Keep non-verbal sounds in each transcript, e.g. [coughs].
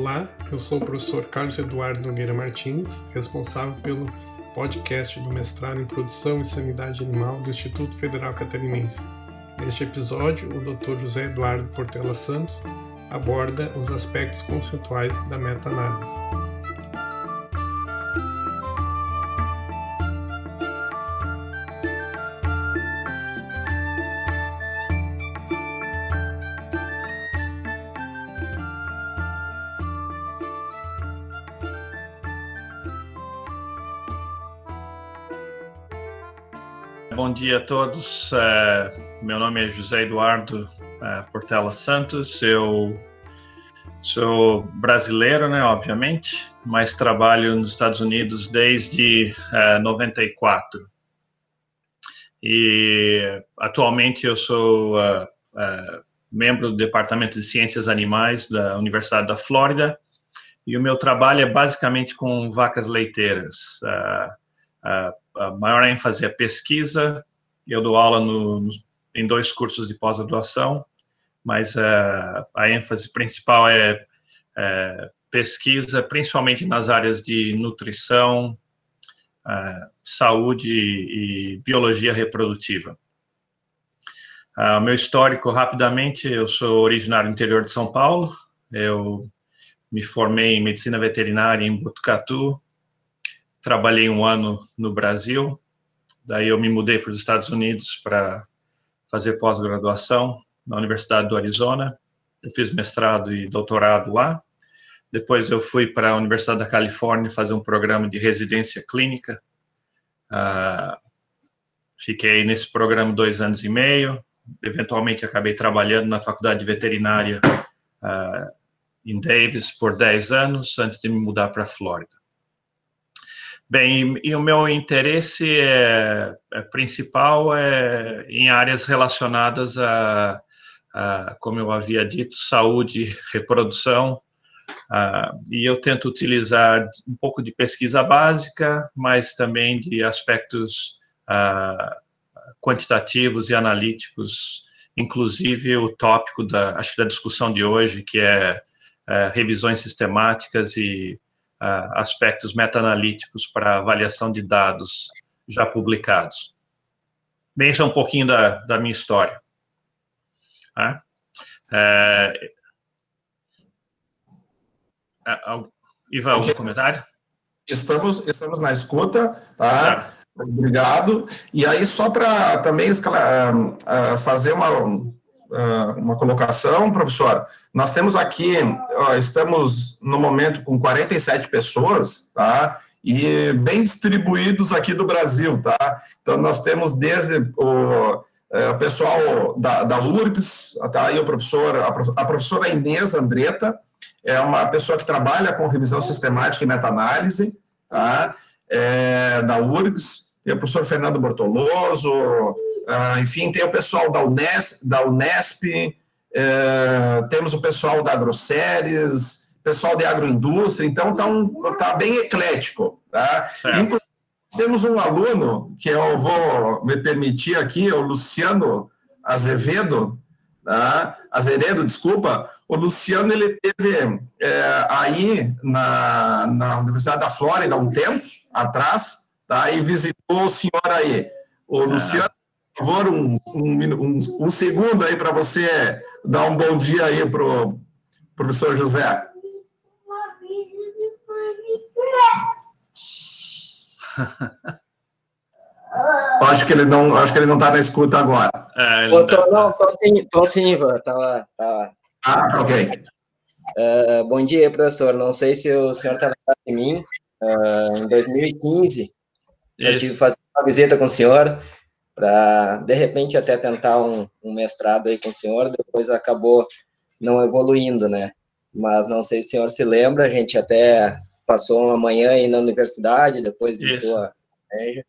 Olá, eu sou o professor Carlos Eduardo Nogueira Martins, responsável pelo podcast do mestrado em Produção e Sanidade Animal do Instituto Federal Catarinense. Neste episódio, o Dr. José Eduardo Portela Santos aborda os aspectos conceituais da meta-análise. Dia a todos. É, meu nome é José Eduardo é, Portela Santos. Eu sou brasileiro, né, obviamente, mas trabalho nos Estados Unidos desde 94. É, e atualmente eu sou membro do Departamento de Ciências Animais da Universidade da Flórida e o meu trabalho é basicamente com vacas leiteiras. Uh, a maior ênfase é pesquisa. Eu dou aula no, em dois cursos de pós-graduação, mas a ênfase principal é, é, pesquisa, principalmente nas áreas de nutrição, uh, saúde e biologia reprodutiva. Uh, meu histórico, rapidamente, eu sou originário do interior de São Paulo, eu me formei em medicina veterinária em Botucatu, trabalhei um ano no Brasil, daí eu me mudei para os Estados Unidos para fazer pós-graduação na Universidade do Arizona. Eu fiz mestrado e doutorado lá. Depois eu fui para a Universidade da Califórnia fazer um programa de residência clínica. Uh, fiquei nesse programa dois anos e meio. Eventualmente acabei trabalhando na Faculdade de Veterinária uh, em Davis por dez anos antes de me mudar para a Flórida. Bem, e, o meu interesse é, é, principal é em áreas relacionadas a, a, como eu havia dito, saúde, reprodução, e eu tento utilizar um pouco de pesquisa básica, mas também de aspectos quantitativos e analíticos, inclusive o tópico da, acho que da discussão de hoje, que é, é revisões sistemáticas e aspectos meta-analíticos para avaliação de dados já publicados. Bem, isso é um pouquinho da, da minha história. É, é, Ivan, algum comentário? Estamos, estamos na escuta, tá? tá. Obrigado. E aí, só para também uh, fazer uma, uma colocação, professora. Nós temos aqui, estamos no momento com 47 pessoas, tá? E bem distribuídos aqui do Brasil, tá? Então, nós temos desde o, o pessoal da, da URGS, tá aí o professor, a professora Inês Andretta, é uma pessoa que trabalha com revisão sistemática e meta-análise, tá? É, da URGS, e o professor Fernando Bortoloso, ah, enfim, tem o pessoal da Unesp, da Unesp é, temos o pessoal da Agroséries, pessoal de agroindústria, então está um, tá bem eclético. Tá? temos um aluno, que eu vou me permitir aqui, o Luciano Azevedo, tá? Azeredo, desculpa, o Luciano ele teve é, aí na, na Universidade da Flórida um tempo atrás, tá? e visitou o senhor aí. O Luciano por favor, um, um, um, um segundo aí para você dar um bom dia aí para o professor José. [laughs] acho que ele não, acho que ele não está na escuta agora. É, não, tô, não, tô sim, tô sim, Ivan. Tava, tava. Ah, ok. Uh, bom dia, professor. Não sei se o senhor está lembrado de mim. Uh, em 2015, Isso. eu tive que fazer uma visita com o senhor para de repente até tentar um, um, mestrado aí com o senhor, depois acabou não evoluindo, né? Mas não sei se o senhor se lembra, a gente até passou uma manhã aí na universidade, depois visitou a igreja.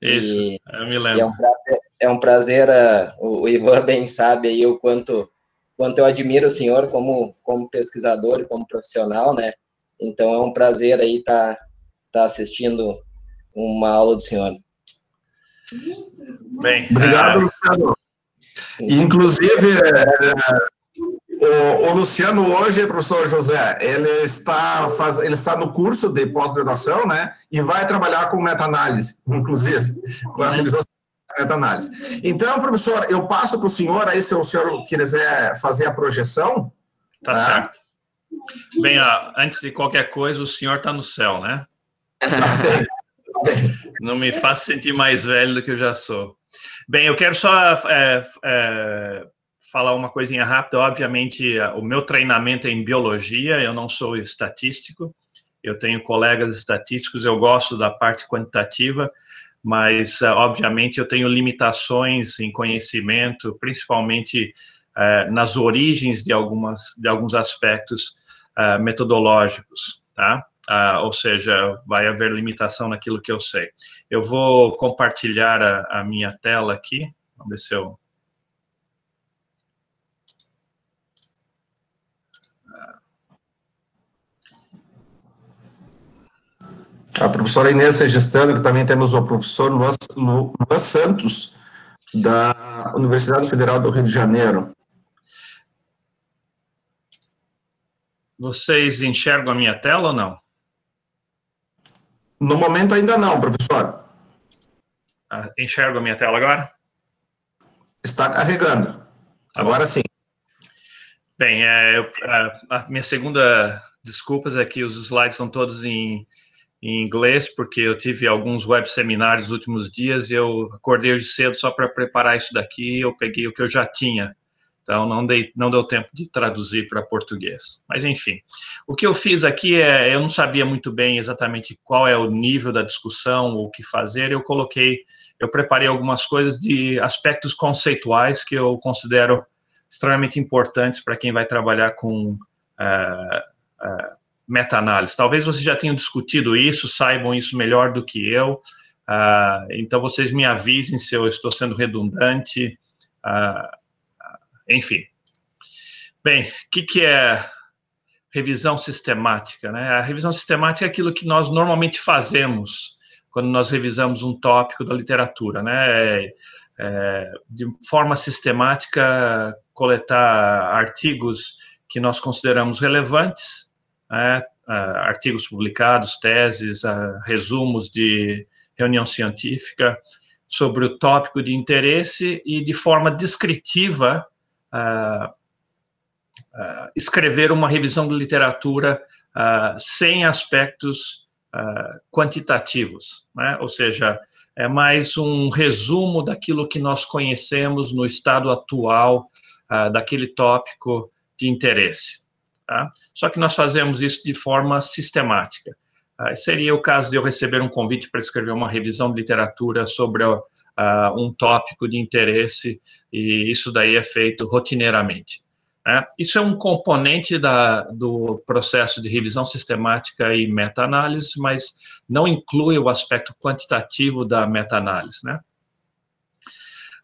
Isso, e, eu me lembro. É um prazer, é um prazer uh, o, o, Ivan [laughs] bem sabe aí o quanto, quanto eu admiro o senhor como, como pesquisador e como profissional, né? Então é um prazer aí estar tá, tá assistindo uma aula do senhor. Bem, Obrigado, é... Luciano. Inclusive, é, O, o, Luciano hoje, professor José, ele está, faz, ele está no curso de pós-graduação, né? E vai trabalhar com meta-análise, inclusive, com a revisão de meta-análise. Então, professor, eu passo para o senhor, aí se o senhor quiser fazer a projeção. Tá né? certo. Bem, ó, antes de qualquer coisa, o senhor está no céu, né? Não me faça sentir mais velho do que eu já sou. Bem, eu quero só é, é, falar uma coisinha rápida. Obviamente, o meu treinamento é em biologia, eu não sou estatístico. Eu tenho colegas estatísticos, eu gosto da parte quantitativa, mas, obviamente, eu tenho limitações em conhecimento, principalmente é, nas origens de, algumas, de alguns aspectos é, metodológicos, tá? Ah, ou seja, vai haver limitação naquilo que eu sei. Eu vou compartilhar a, a minha tela aqui. Vamos ver se eu. A professora Inês registrando que também temos o professor Luan, Luan Santos, da Universidade Federal do Rio de Janeiro. Vocês enxergam a minha tela ou não? No momento ainda não, professor. Ah, enxergo a minha tela agora? Está carregando. Tá agora sim. Bem, é, eu, a, a, minha segunda desculpas é que os slides são todos em, em inglês, porque eu tive alguns web seminários nos últimos dias e eu acordei hoje cedo só para preparar isso daqui eu peguei o que eu já tinha então, não, dei, não deu tempo de traduzir para português. Mas, enfim, o que eu fiz aqui é, eu não sabia muito bem exatamente qual é o nível da discussão, o que fazer, eu coloquei, eu preparei algumas coisas de aspectos conceituais que eu considero extremamente importantes para quem vai trabalhar com uh, uh, meta-análise. Talvez vocês já tenham discutido isso, saibam isso melhor do que eu, uh, então vocês me avisem se eu estou sendo redundante, uh, enfim. Bem, o que, que é revisão sistemática? Né? A revisão sistemática é aquilo que nós normalmente fazemos quando nós revisamos um tópico da literatura, né? É, é, de forma sistemática, coletar artigos que nós consideramos relevantes, né? artigos publicados, teses, resumos de reunião científica sobre o tópico de interesse e de forma descritiva escrever uma revisão de literatura sem aspectos quantitativos, né? ou seja, é mais um resumo daquilo que nós conhecemos no estado atual daquele tópico de interesse. Tá? Só que nós fazemos isso de forma sistemática. seria o caso de eu receber um convite para escrever uma revisão de literatura sobre uh, um tópico de interesse e isso daí é feito rotineiramente. Né? Isso é um componente da, do processo de revisão sistemática e meta-análise, mas não inclui o aspecto quantitativo da meta-análise. Né?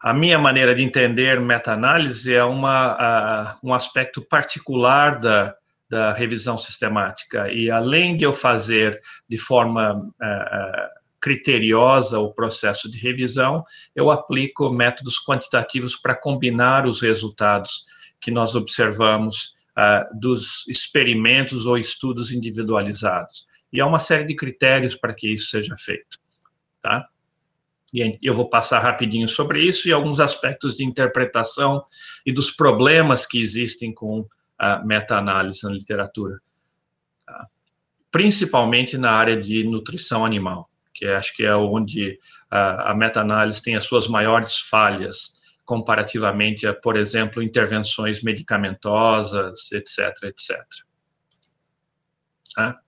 A minha maneira de entender meta-análise é uma, uh, um aspecto particular da, da revisão sistemática, e além de eu fazer de forma uh, criteriosa o processo de revisão, eu aplico métodos quantitativos para combinar os resultados que nós observamos uh, dos experimentos ou estudos individualizados. E há uma série de critérios para que isso seja feito, tá? E eu vou passar rapidinho sobre isso e alguns aspectos de interpretação e dos problemas que existem com a meta-análise na literatura, tá? principalmente na área de nutrição animal que acho que é onde a, a meta-análise tem as suas maiores falhas, comparativamente a, por exemplo, intervenções medicamentosas, etc., etc. Tá?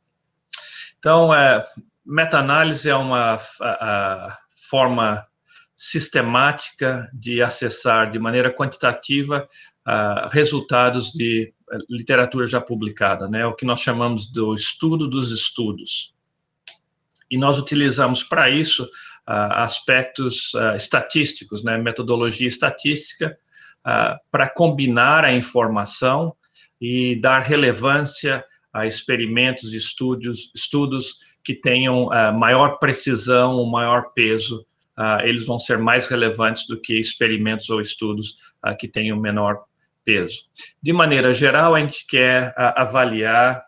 Então, é, meta-análise é uma a, forma sistemática de acessar de maneira quantitativa uh, resultados de literatura já publicada, né? O que nós chamamos do estudo dos estudos e nós utilizamos para isso uh, aspectos uh, estatísticos, né, metodologia estatística, uh, para combinar a informação e dar relevância a experimentos estudos, estudos que tenham maior precisão, maior peso, eles vão ser mais relevantes do que experimentos ou estudos que tenham menor peso. De maneira geral, a gente quer avaliar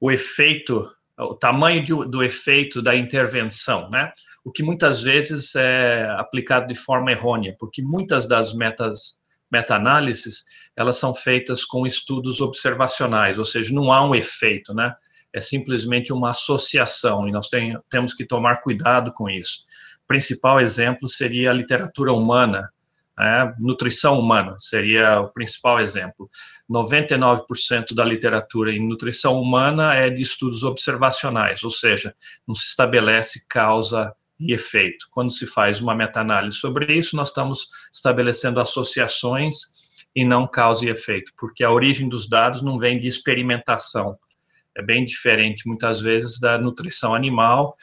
o efeito, o tamanho de, do efeito da intervenção, né? O que muitas vezes é aplicado de forma errônea, porque muitas das metas meta-análises, elas são feitas com estudos observacionais, ou seja, não há um efeito, né? É simplesmente uma associação, e nós tem, temos que tomar cuidado com isso. O principal exemplo seria a literatura humana, né? nutrição humana seria o principal exemplo. 99% da literatura em nutrição humana é de estudos observacionais, ou seja, não se estabelece causa e efeito. Quando se faz uma meta-análise sobre isso, nós estamos estabelecendo associações e não causa e efeito, porque a origem dos dados não vem de experimentação. É bem diferente, muitas vezes, da nutrição animal,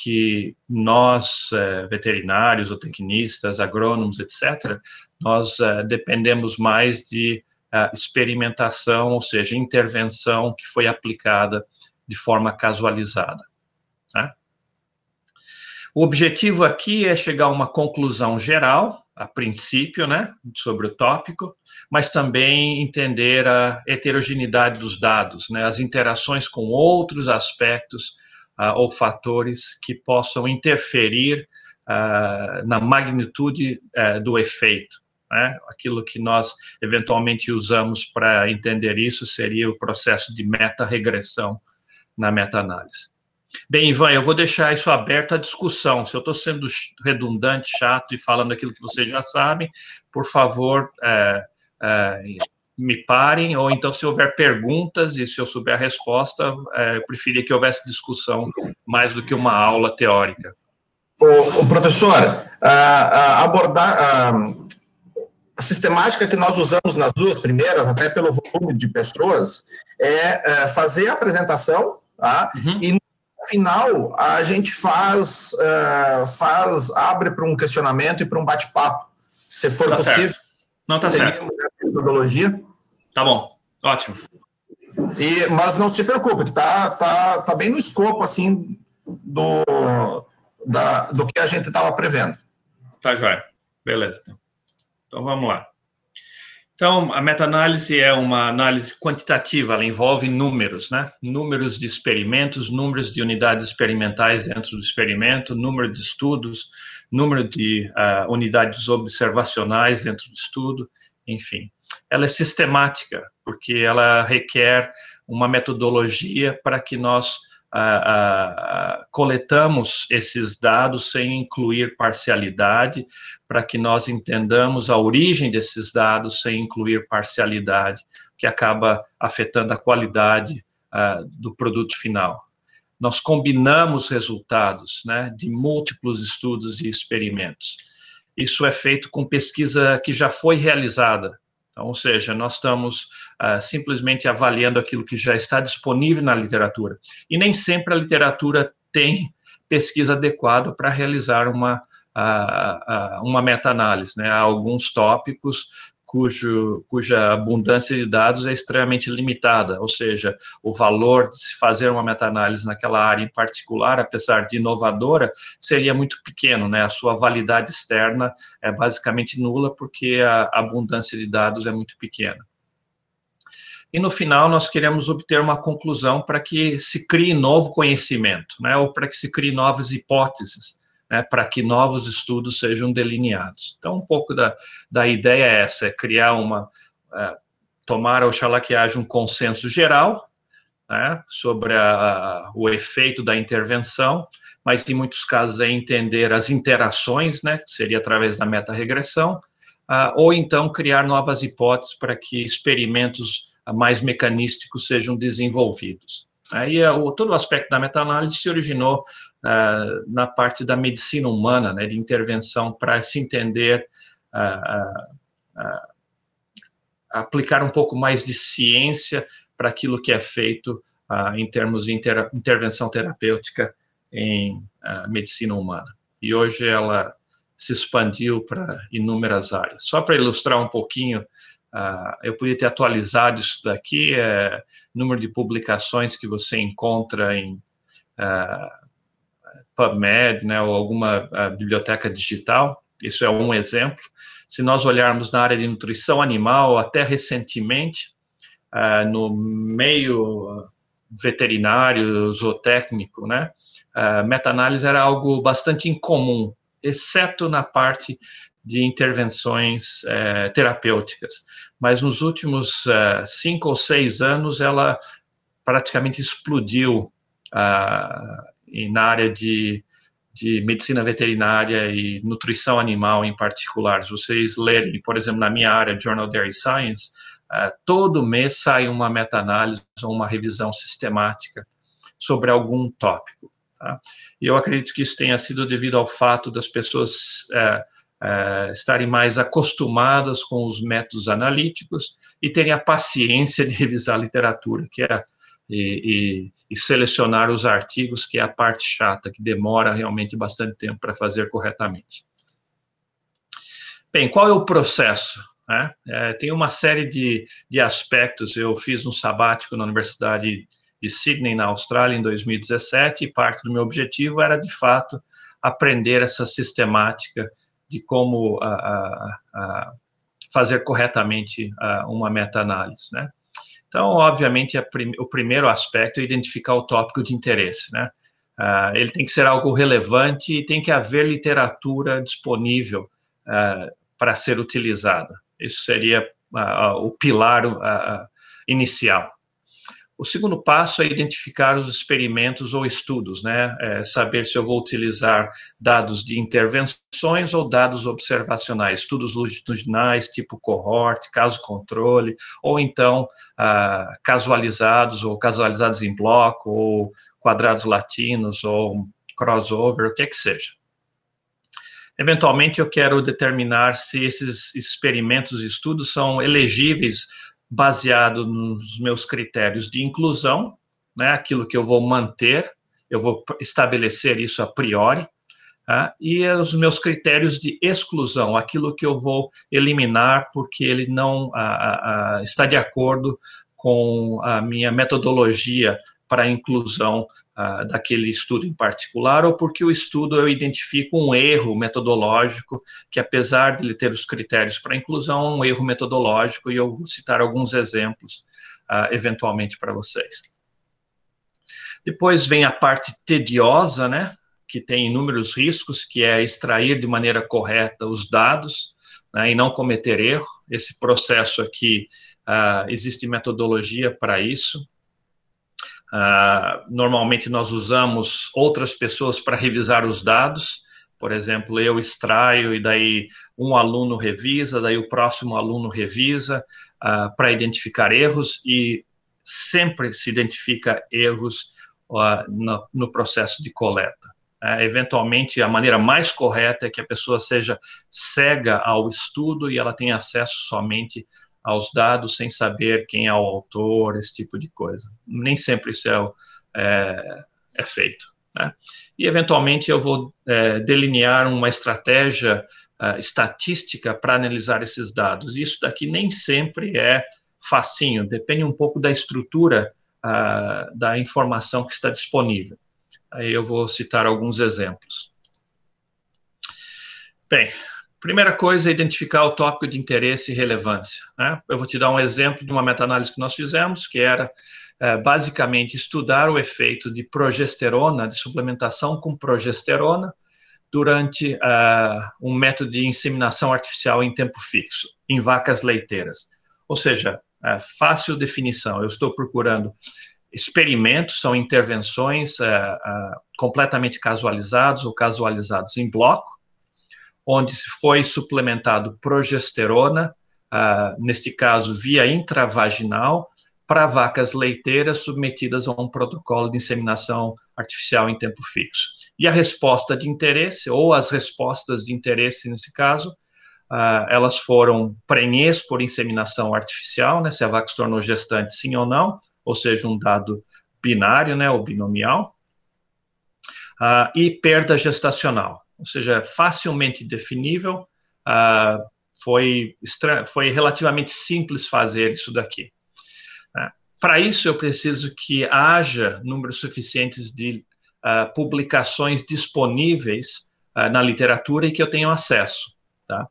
que nós, é, veterinários, ou tecnistas, agrônomos, etc., nós é, dependemos mais de é, experimentação, ou seja, intervenção que foi aplicada de forma casualizada. Né? O objetivo aqui é chegar a uma conclusão geral, a princípio, né, sobre o tópico, mas também entender a heterogeneidade dos dados, né, as interações com outros aspectos uh, ou fatores que possam interferir uh, na magnitude uh, do efeito. Né? Aquilo que nós eventualmente usamos para entender isso seria o processo de meta-regressão na meta-análise. Bem, Ivan, eu vou deixar isso aberto à discussão. Se eu estou sendo redundante, chato e falando aquilo que vocês já sabem, por favor, é, é, me parem, ou então, se houver perguntas e se eu souber a resposta, é, eu preferia que houvesse discussão mais do que uma aula teórica. O, professor, a, a abordar a, a, sistemática que nós usamos nas duas primeiras, até pelo volume de pessoas, é, é fazer a apresentação tá? Uhum. e final a gente faz, uh, faz abre para um questionamento e para um bate-papo, se for tá possível. Certo. Não tá certo. Metodologia. Tá bom, ótimo. E, mas não se preocupe, que tá, tá, tá bem no escopo assim do, da, do que a gente estava prevendo. Tá, joia. Beleza. Então. então vamos lá. Então, a meta-análise é uma análise quantitativa, ela envolve números, né? Números de experimentos, números de unidades experimentais dentro do experimento, número de estudos, número de uh, unidades observacionais dentro do estudo, enfim. Ela é sistemática, porque ela requer uma metodologia para que nós uh, uh, coletamos esses dados sem incluir parcialidade, para que nós entendamos a origem desses dados sem incluir parcialidade, que acaba afetando a qualidade uh, do produto final. Nós combinamos resultados né, de múltiplos estudos e experimentos. Isso é feito com pesquisa que já foi realizada, então, ou seja, nós estamos uh, simplesmente avaliando aquilo que já está disponível na literatura. E nem sempre a literatura tem pesquisa adequada para realizar uma, uh, uh, uma meta-análise. Né? Há alguns tópicos cujo, cuja abundância de dados é extremamente limitada, ou seja, o valor de se fazer uma meta-análise naquela área em particular, apesar de inovadora, seria muito pequeno, né? A sua validade externa é basicamente nula porque a abundância de dados é muito pequena. E no final nós queremos obter uma conclusão para que se crie novo conhecimento, né? Ou para que se crie novas hipóteses né, para que novos estudos sejam delineados. Então, um pouco da, da ideia é essa, é criar uma, é, tomar, oxalá que haja um consenso geral, né, sobre a, o efeito da intervenção, mas em muitos casos é entender as interações, né, que seria através da meta-regressão, uh, ou então criar novas hipóteses para que experimentos mais mecanísticos sejam desenvolvidos. Aí o, todo o aspecto da meta-análise se originou uh, na parte da medicina humana, né, de intervenção para se entender, uh, uh, aplicar um pouco mais de ciência para aquilo que é feito em termos de inter, intervenção terapêutica em medicina humana. E hoje ela se expandiu para inúmeras áreas. Só para ilustrar um pouquinho, eu podia ter atualizado isso daqui, é, número de publicações que você encontra em uh, PubMed, né, ou alguma uh, biblioteca digital. Isso é um exemplo. se nós olharmos na área de nutrição animal, até recentemente, uh, no meio veterinário, zootécnico, né, uh, meta-análise era algo bastante incomum, exceto na parte de intervenções uh, terapêuticas. Mas nos últimos uh, cinco ou seis anos, ela praticamente explodiu na área de de medicina veterinária e nutrição animal em particular. Se vocês lerem, por exemplo, na minha área, Journal Dairy Science, uh, todo mês sai uma meta-análise ou uma revisão sistemática sobre algum tópico. Tá? E eu acredito que isso tenha sido devido ao fato das pessoas uh, uh, estarem mais acostumadas com os métodos analíticos e terem a paciência de revisar a literatura, que é e, e, e, selecionar os artigos, que é a parte chata, que demora realmente bastante tempo para fazer corretamente. Bem, qual é o processo? Né? É, tem uma série de, de aspectos. Eu fiz um sabático na Universidade de Sydney, na Austrália, em 2017, e parte do meu objetivo era, de fato, aprender essa sistemática de como a, a, a fazer corretamente uma meta-análise, né? Então, obviamente, prim o primeiro aspecto é identificar o tópico de interesse, né? Uh, ele tem que ser algo relevante e tem que haver literatura disponível uh, para ser utilizada. Isso seria uh, o pilar inicial. O segundo passo é identificar os experimentos ou estudos, né? É saber se eu vou utilizar dados de intervenções ou dados observacionais, estudos longitudinais, tipo cohort, caso controle, ou então ah, casualizados ou casualizados em bloco, ou quadrados latinos, ou crossover, o que é que seja. Eventualmente, eu quero determinar se esses experimentos e estudos são elegíveis baseado nos meus critérios de inclusão, né, aquilo que eu vou manter, eu vou estabelecer isso a priori, tá, e os meus critérios de exclusão, aquilo que eu vou eliminar porque ele não a, a, está de acordo com a minha metodologia para inclusão uh, daquele estudo em particular, ou porque o estudo eu identifico um erro metodológico, que apesar de ele ter os critérios para inclusão, é um erro metodológico, e eu vou citar alguns exemplos uh, eventualmente para vocês. Depois vem a parte tediosa, né, que tem inúmeros riscos, que é extrair de maneira correta os dados né, e não cometer erro. Esse processo aqui, uh, existe metodologia para isso. Uh, normalmente nós usamos outras pessoas para revisar os dados. Por exemplo, eu extraio e daí um aluno revisa, daí o próximo aluno revisa uh, para identificar erros e sempre se identifica erros uh, no, no, processo de coleta. eventualmente, a maneira mais correta é que a pessoa seja cega ao estudo e ela tenha acesso somente aos dados sem saber quem é o autor, esse tipo de coisa. Nem sempre isso é, é, é feito. Né? E, eventualmente, eu vou é, delinear uma estratégia uh, estatística para analisar esses dados. Isso daqui nem sempre é facinho, depende um pouco da estrutura uh, da informação que está disponível. Aí eu vou citar alguns exemplos. Bem, Primeira coisa é identificar o tópico de interesse e relevância. Né? Eu vou te dar um exemplo de uma meta-análise que nós fizemos, que era é, basicamente estudar o efeito de progesterona, de suplementação com progesterona, durante uh, um método de inseminação artificial em tempo fixo, em vacas leiteiras. Ou seja, é, fácil definição, eu estou procurando experimentos, são intervenções uh, completamente casualizados ou casualizados em bloco, onde se foi suplementado progesterona, uh, neste caso via intravaginal, para vacas leiteiras submetidas a um protocolo de inseminação artificial em tempo fixo. E a resposta de interesse, ou as respostas de interesse nesse caso, uh, elas foram prenhez por inseminação artificial, né, se a vaca se tornou gestante sim ou não, ou seja, um dado binário, né, ou binomial, uh, e perda gestacional ou seja, é facilmente definível. Uh, foi, foi relativamente simples fazer isso daqui. Uh, Para isso, eu preciso que haja números suficientes de uh, publicações disponíveis na literatura e que eu tenha acesso. Tá?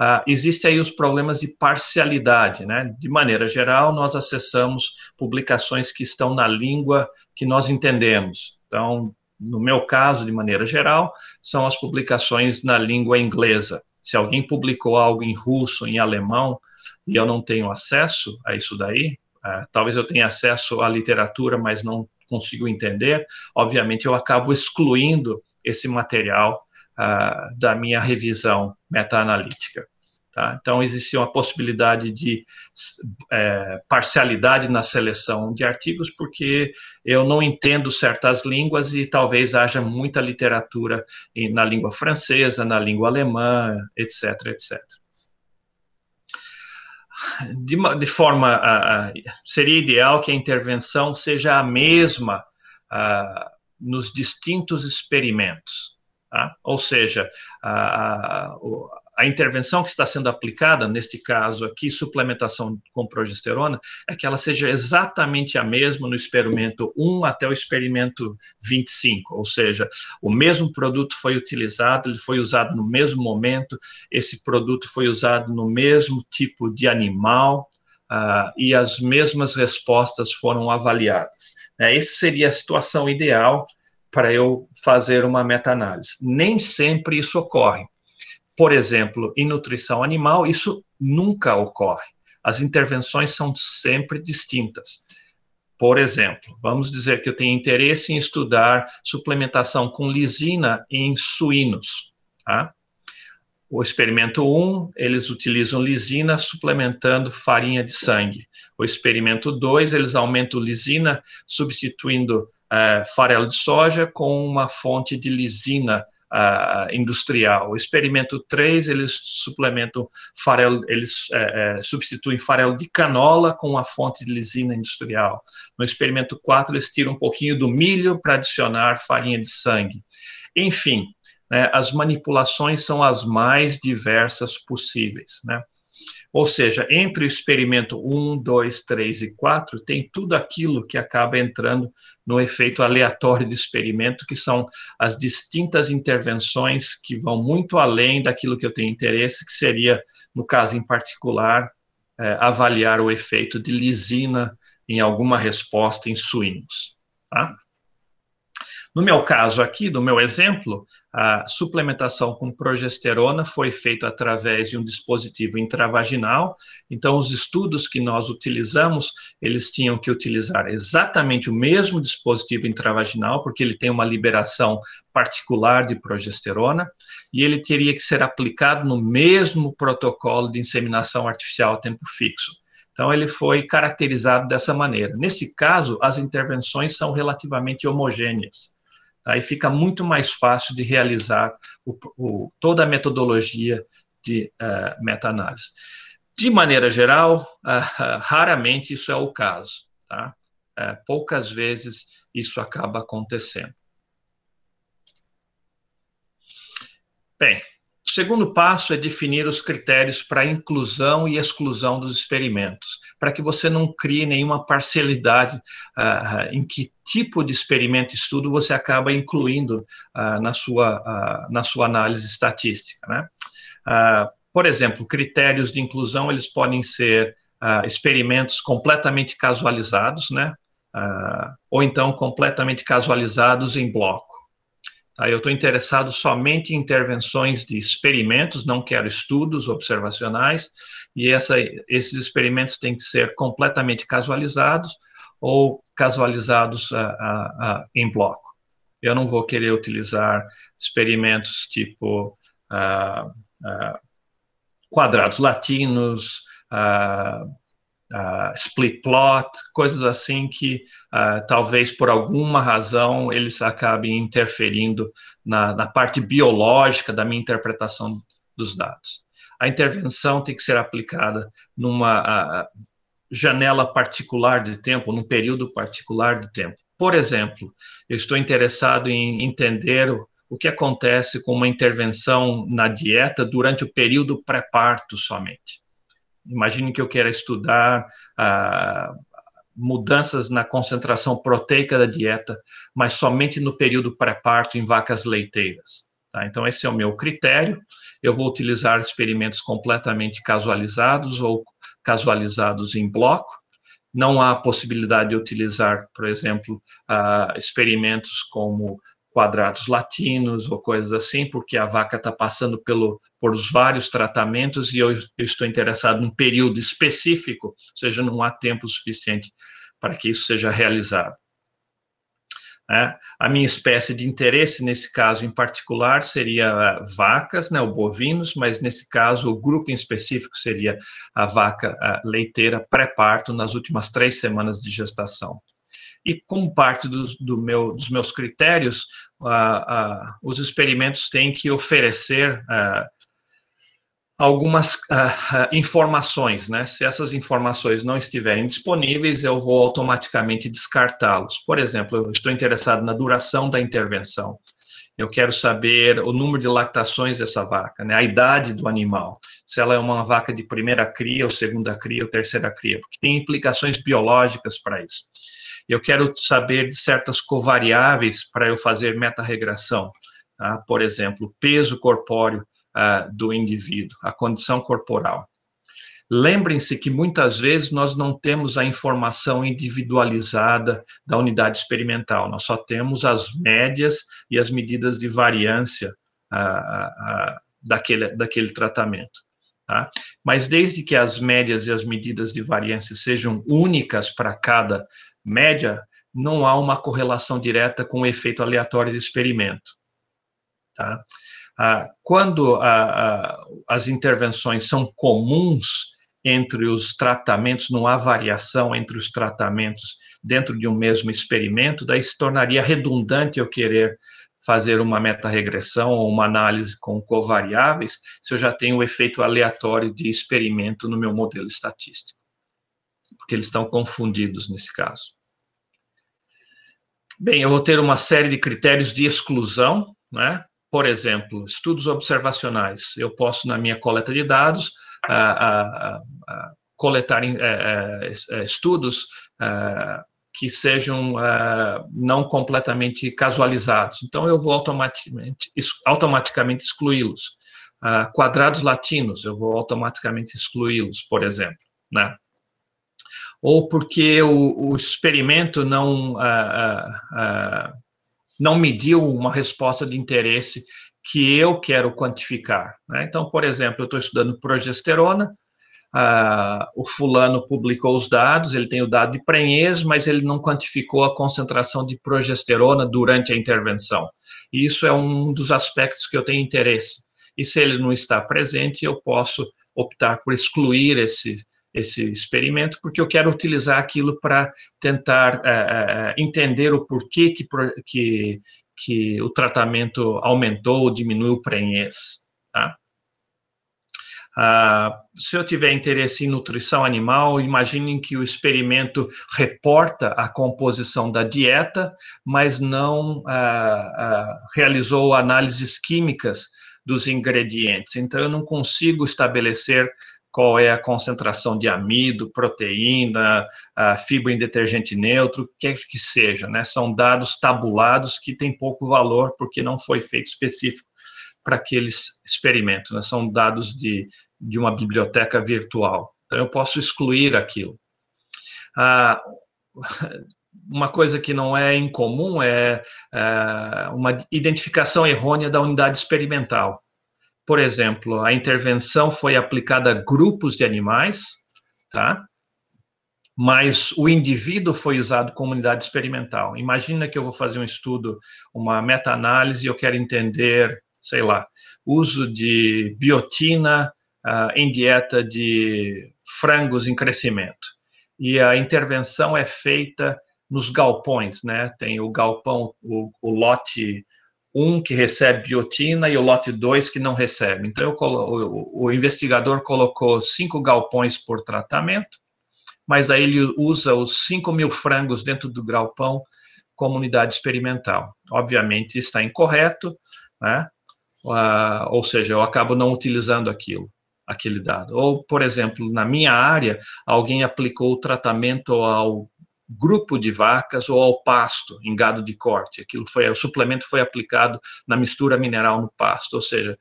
uh, existem aí os problemas de parcialidade, né? De maneira geral, nós acessamos publicações que estão na língua que nós entendemos. Então, no meu caso, de maneira geral, são as publicações na língua inglesa. Se alguém publicou algo em russo, em alemão, e eu não tenho acesso a isso daí, uh, talvez eu tenha acesso à literatura, mas não consigo entender, obviamente eu acabo excluindo esse material uh, da minha revisão meta-analítica. Tá? Então, existe uma possibilidade de é, parcialidade na seleção de artigos, porque eu não entendo certas línguas e talvez haja muita literatura na língua francesa, na língua alemã, etc, etc. De, de forma, uh, seria ideal que a intervenção seja a mesma uh, nos distintos experimentos. Tá? Ou seja, a, a, intervenção que está sendo aplicada, neste caso aqui, suplementação com progesterona, é que ela seja exatamente a mesma no experimento 1 até o experimento 25, ou seja, o mesmo produto foi utilizado, ele foi usado no mesmo momento, esse produto foi usado no mesmo tipo de animal, uh, e as mesmas respostas foram avaliadas. É, essa seria a situação ideal para eu fazer uma meta-análise. Nem sempre isso ocorre. Por exemplo, em nutrição animal, isso nunca ocorre. As intervenções são sempre distintas. Por exemplo, vamos dizer que eu tenho interesse em estudar suplementação com lisina em suínos. Tá? O experimento 1, eles utilizam lisina suplementando farinha de sangue. O experimento 2, eles aumentam lisina substituindo uh, farelo de soja com uma fonte de lisina uh, industrial. O experimento 3, eles suplementam farelo, eles uh, substituem farelo de canola com uma fonte de lisina industrial. No experimento 4, eles tiram um pouquinho do milho para adicionar farinha de sangue. Enfim, né, as manipulações são as mais diversas possíveis, né? Ou seja, entre o experimento 1, 2, 3 e 4, tem tudo aquilo que acaba entrando no efeito aleatório do experimento, que são as distintas intervenções que vão muito além daquilo que eu tenho interesse, que seria, no caso em particular, é, avaliar o efeito de lisina em alguma resposta em suínos. Tá? No meu caso aqui, do meu exemplo, a suplementação com progesterona foi feita através de um dispositivo intravaginal. Então, os estudos que nós utilizamos, eles tinham que utilizar exatamente o mesmo dispositivo intravaginal, porque ele tem uma liberação particular de progesterona, e ele teria que ser aplicado no mesmo protocolo de inseminação artificial a tempo fixo. Então, ele foi caracterizado dessa maneira. Nesse caso, as intervenções são relativamente homogêneas. Aí fica muito mais fácil de realizar o, o, toda a metodologia de uh, meta-análise. De maneira geral, uh, [laughs] raramente isso é o caso, tá? Uh, poucas vezes isso acaba acontecendo. Bem, o segundo passo é definir os critérios para inclusão e exclusão dos experimentos, para que você não crie nenhuma parcialidade uh, em que tipo de experimento e estudo você acaba incluindo uh, na, sua, na sua análise estatística. Né? por exemplo, critérios de inclusão eles podem ser experimentos completamente casualizados, né? ou então completamente casualizados em bloco. Eu estou interessado somente em intervenções de experimentos, não quero estudos observacionais, e essa, esses experimentos têm que ser completamente casualizados ou casualizados a, a, a, em bloco. Eu não vou querer utilizar experimentos tipo quadrados latinos, uh, split plot, coisas assim que uh, talvez por alguma razão eles acabem interferindo na, na parte biológica da minha interpretação dos dados. A intervenção tem que ser aplicada numa uh, janela particular de tempo, num período particular de tempo. Por exemplo, eu estou interessado em entender o, o que acontece com uma intervenção na dieta durante o período pré-parto somente. Imagine que eu queira estudar ah, mudanças na concentração proteica da dieta, mas somente no período pré-parto em vacas leiteiras. Tá? Então, esse é o meu critério. Eu vou utilizar experimentos completamente casualizados ou casualizados em bloco. Não há possibilidade de utilizar, por exemplo, uh, experimentos como quadrados latinos ou coisas assim, porque a vaca está passando pelo, por vários tratamentos e eu, eu, estou interessado num período específico, ou seja, não há tempo suficiente para que isso seja realizado. É, a minha espécie de interesse, nesse caso em particular, seria vacas, né, o bovinos, mas nesse caso o grupo em específico seria a vaca a leiteira pré-parto nas últimas três semanas de gestação. E como parte do, do meu, dos meus critérios, os experimentos têm que oferecer algumas uh, informações, né? Se essas informações não estiverem disponíveis, eu vou automaticamente descartá-los. Por exemplo, eu estou interessado na duração da intervenção. Eu quero saber o número de lactações dessa vaca, né? A idade do animal, se ela é uma vaca de primeira cria, ou segunda cria, ou terceira cria, porque tem implicações biológicas para isso. Eu quero saber de certas covariáveis para eu fazer meta-regressão. Tá? Por exemplo, peso corpóreo uh, do indivíduo, a condição corporal. Lembrem-se que muitas vezes nós não temos a informação individualizada da unidade experimental, nós só temos as médias e as medidas de variância uh, uh, daquele, daquele tratamento. Tá? Mas desde que as médias e as medidas de variância sejam únicas para cada média, não há uma correlação direta com o efeito aleatório do experimento. Tá? Ah, quando as intervenções são comuns entre os tratamentos, não há variação entre os tratamentos dentro de um mesmo experimento, daí se tornaria redundante eu querer fazer uma meta-regressão ou uma análise com covariáveis se eu já tenho o efeito aleatório de experimento no meu modelo estatístico. Porque eles estão confundidos nesse caso. Bem, eu vou ter uma série de critérios de exclusão, né? Por exemplo, estudos observacionais. Eu posso, na minha coleta de dados, coletar é, é, é, estudos que sejam não completamente casualizados. Então, eu vou automaticamente, automaticamente excluí-los. quadrados latinos, eu vou automaticamente excluí-los, por exemplo, né? Ou porque o, o experimento não não mediu uma resposta de interesse que eu quero quantificar. Né? Então, por exemplo, eu estou estudando progesterona, ah, o fulano publicou os dados, ele tem o dado de prenhez, mas ele não quantificou a concentração de progesterona durante a intervenção. Isso é um dos aspectos que eu tenho interesse. E se ele não está presente, eu posso optar por excluir esse, esse experimento, porque eu quero utilizar aquilo para tentar é, entender o porquê que, que, que o tratamento aumentou ou diminuiu o prenhez. Tá? Ah, se eu tiver interesse em nutrição animal, imaginem que o experimento reporta a composição da dieta, mas não ah, ah, realizou análises químicas dos ingredientes. Então, eu não consigo estabelecer qual é a concentração de amido, proteína, fibra em detergente neutro, o que é que seja, né? São dados tabulados que têm pouco valor porque não foi feito específico para aqueles experimentos, né? São dados de, de uma biblioteca virtual. Então, eu posso excluir aquilo. Ah, [laughs] uma coisa que não é incomum é, é uma identificação errônea da unidade experimental. Por exemplo, a intervenção foi aplicada a grupos de animais, tá? Mas o indivíduo foi usado como unidade experimental. Imagina que eu vou fazer um estudo, uma meta-análise, e eu quero entender, sei lá, uso de biotina uh, em dieta de frangos em crescimento. E a intervenção é feita nos galpões, né? Tem o galpão, o, o lote um que recebe biotina e o lote 2 que não recebe. Então, eu, o, o, investigador colocou cinco galpões por tratamento, mas aí ele usa os 5 mil frangos dentro do galpão como unidade experimental. Obviamente está incorreto, né? Uh, ou seja, eu acabo não utilizando aquilo, aquele dado. Ou, por exemplo, na minha área, alguém aplicou o tratamento ao grupo de vacas ou ao pasto em gado de corte. Aquilo foi, o suplemento foi aplicado na mistura mineral no pasto, ou seja,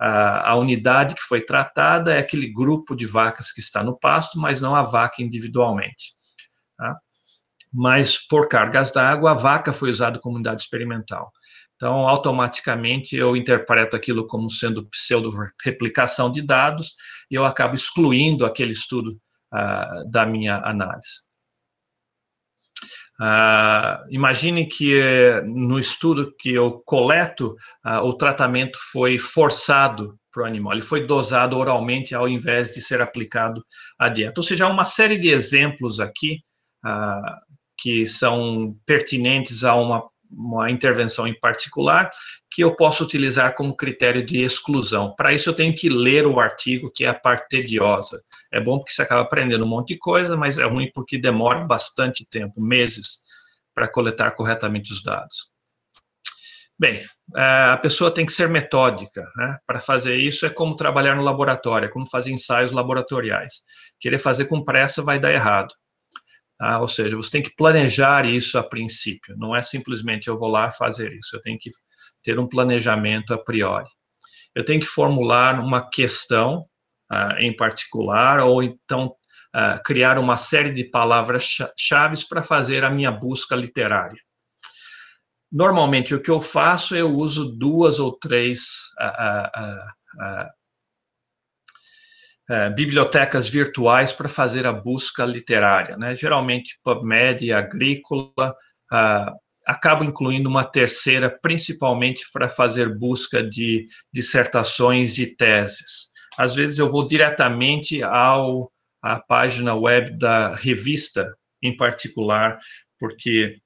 a, a, unidade que foi tratada é aquele grupo de vacas que está no pasto, mas não a vaca individualmente. Tá? Mas por cargas d'água, a vaca foi usada como unidade experimental. Então, automaticamente, eu interpreto aquilo como sendo pseudo-replicação de dados e eu acabo excluindo aquele estudo uh, da minha análise. Uh, imagine que uh, no estudo que eu coleto, uh, o tratamento foi forçado para o animal, ele foi dosado oralmente ao invés de ser aplicado à dieta. Ou seja, há uma série de exemplos aqui ah, que são pertinentes a uma uma intervenção em particular que eu posso utilizar como critério de exclusão. Para isso, eu tenho que ler o artigo, que é a parte tediosa. É bom porque você acaba aprendendo um monte de coisa, mas é ruim porque demora bastante tempo, meses, para coletar corretamente os dados. Bem, é, a pessoa tem que ser metódica. Né? Para fazer isso, é como trabalhar no laboratório, é como fazer ensaios laboratoriais. Querer fazer com pressa vai dar errado. Tá? Ou seja, você tem que planejar isso a princípio, não é simplesmente eu vou lá fazer isso, eu tenho que ter um planejamento a priori. Eu tenho que formular uma questão uh, em particular, ou então uh, criar uma série de palavras-chave para fazer a minha busca literária. Normalmente, o que eu faço, eu uso duas ou três uh, é, bibliotecas virtuais para fazer a busca literária. Né? Geralmente, PubMed e Agrícola ah, acabo incluindo uma terceira, principalmente para fazer busca de dissertações e teses. Às vezes eu vou diretamente ao à página web da revista em particular, porque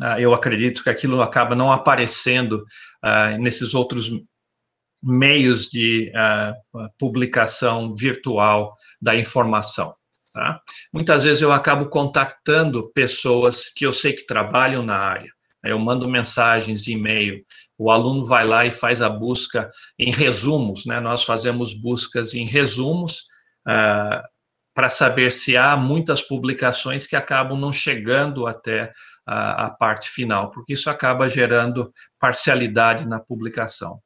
ah, eu acredito que aquilo acaba não aparecendo ah, nesses outros meios de uh, publicação virtual da informação. Tá? Muitas vezes eu acabo contactando pessoas que eu sei que trabalham na área. Eu mando mensagens, e-mail, o aluno vai lá e faz a busca em resumos, né? Nós fazemos buscas em resumos uh, para saber se há muitas publicações que acabam não chegando até a, a parte final, porque isso acaba gerando parcialidade na publicação.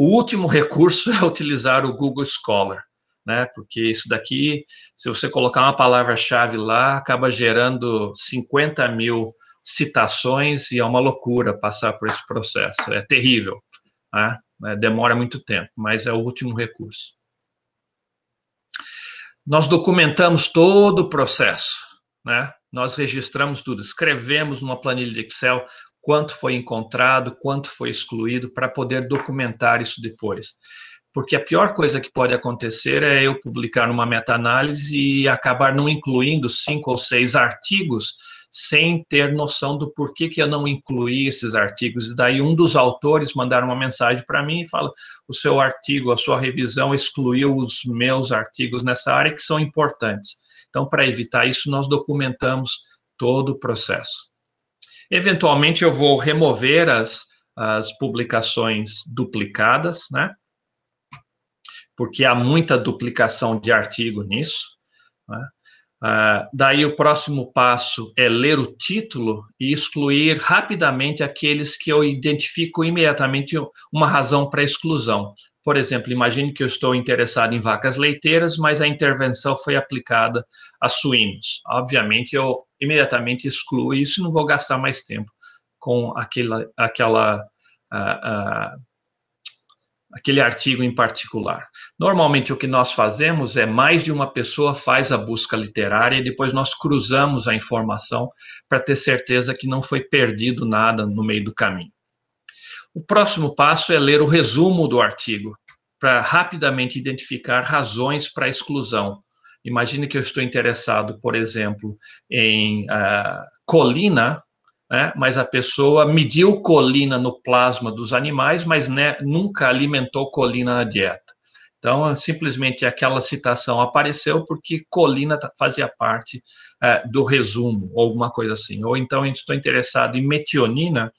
O último recurso [laughs] é utilizar o Google Scholar, né? Porque isso daqui, se você colocar uma palavra-chave lá, acaba gerando 50 mil citações e é uma loucura passar por esse processo. É terrível, né? É, demora muito tempo, mas é o último recurso. Nós documentamos todo o processo, né? Nós registramos tudo, escrevemos numa planilha de Excel quanto foi encontrado, quanto foi excluído, para poder documentar isso depois. Porque a pior coisa que pode acontecer é eu publicar uma meta-análise e acabar não incluindo cinco ou seis artigos sem ter noção do porquê que eu não incluí esses artigos. E daí um dos autores mandar uma mensagem para mim e fala: o seu artigo, a sua revisão excluiu os meus artigos nessa área que são importantes. Então, para evitar isso, nós documentamos todo o processo. Eventualmente, eu vou remover as, as publicações duplicadas, né? Porque há muita duplicação de artigo nisso. Né? Uh, daí, o próximo passo é ler o título e excluir rapidamente aqueles que eu identifico imediatamente uma razão para exclusão. Por exemplo, imagine que eu estou interessado em vacas leiteiras, mas a intervenção foi aplicada a suínos. Obviamente, eu imediatamente excluo isso e não vou gastar mais tempo com aquela, aquela, uh, uh, aquele artigo em particular. Normalmente, o que nós fazemos é mais de uma pessoa faz a busca literária e depois nós cruzamos a informação para ter certeza que não foi perdido nada no meio do caminho. O próximo passo é ler o resumo do artigo, para rapidamente identificar razões para exclusão. Imagine que eu estou interessado, por exemplo, em uh, colina, né, mas a pessoa mediu colina no plasma dos animais, mas né, nunca alimentou colina na dieta. Então, simplesmente aquela citação apareceu porque colina fazia parte uh, do resumo, ou alguma coisa assim. Ou então, estou interessado em metionina,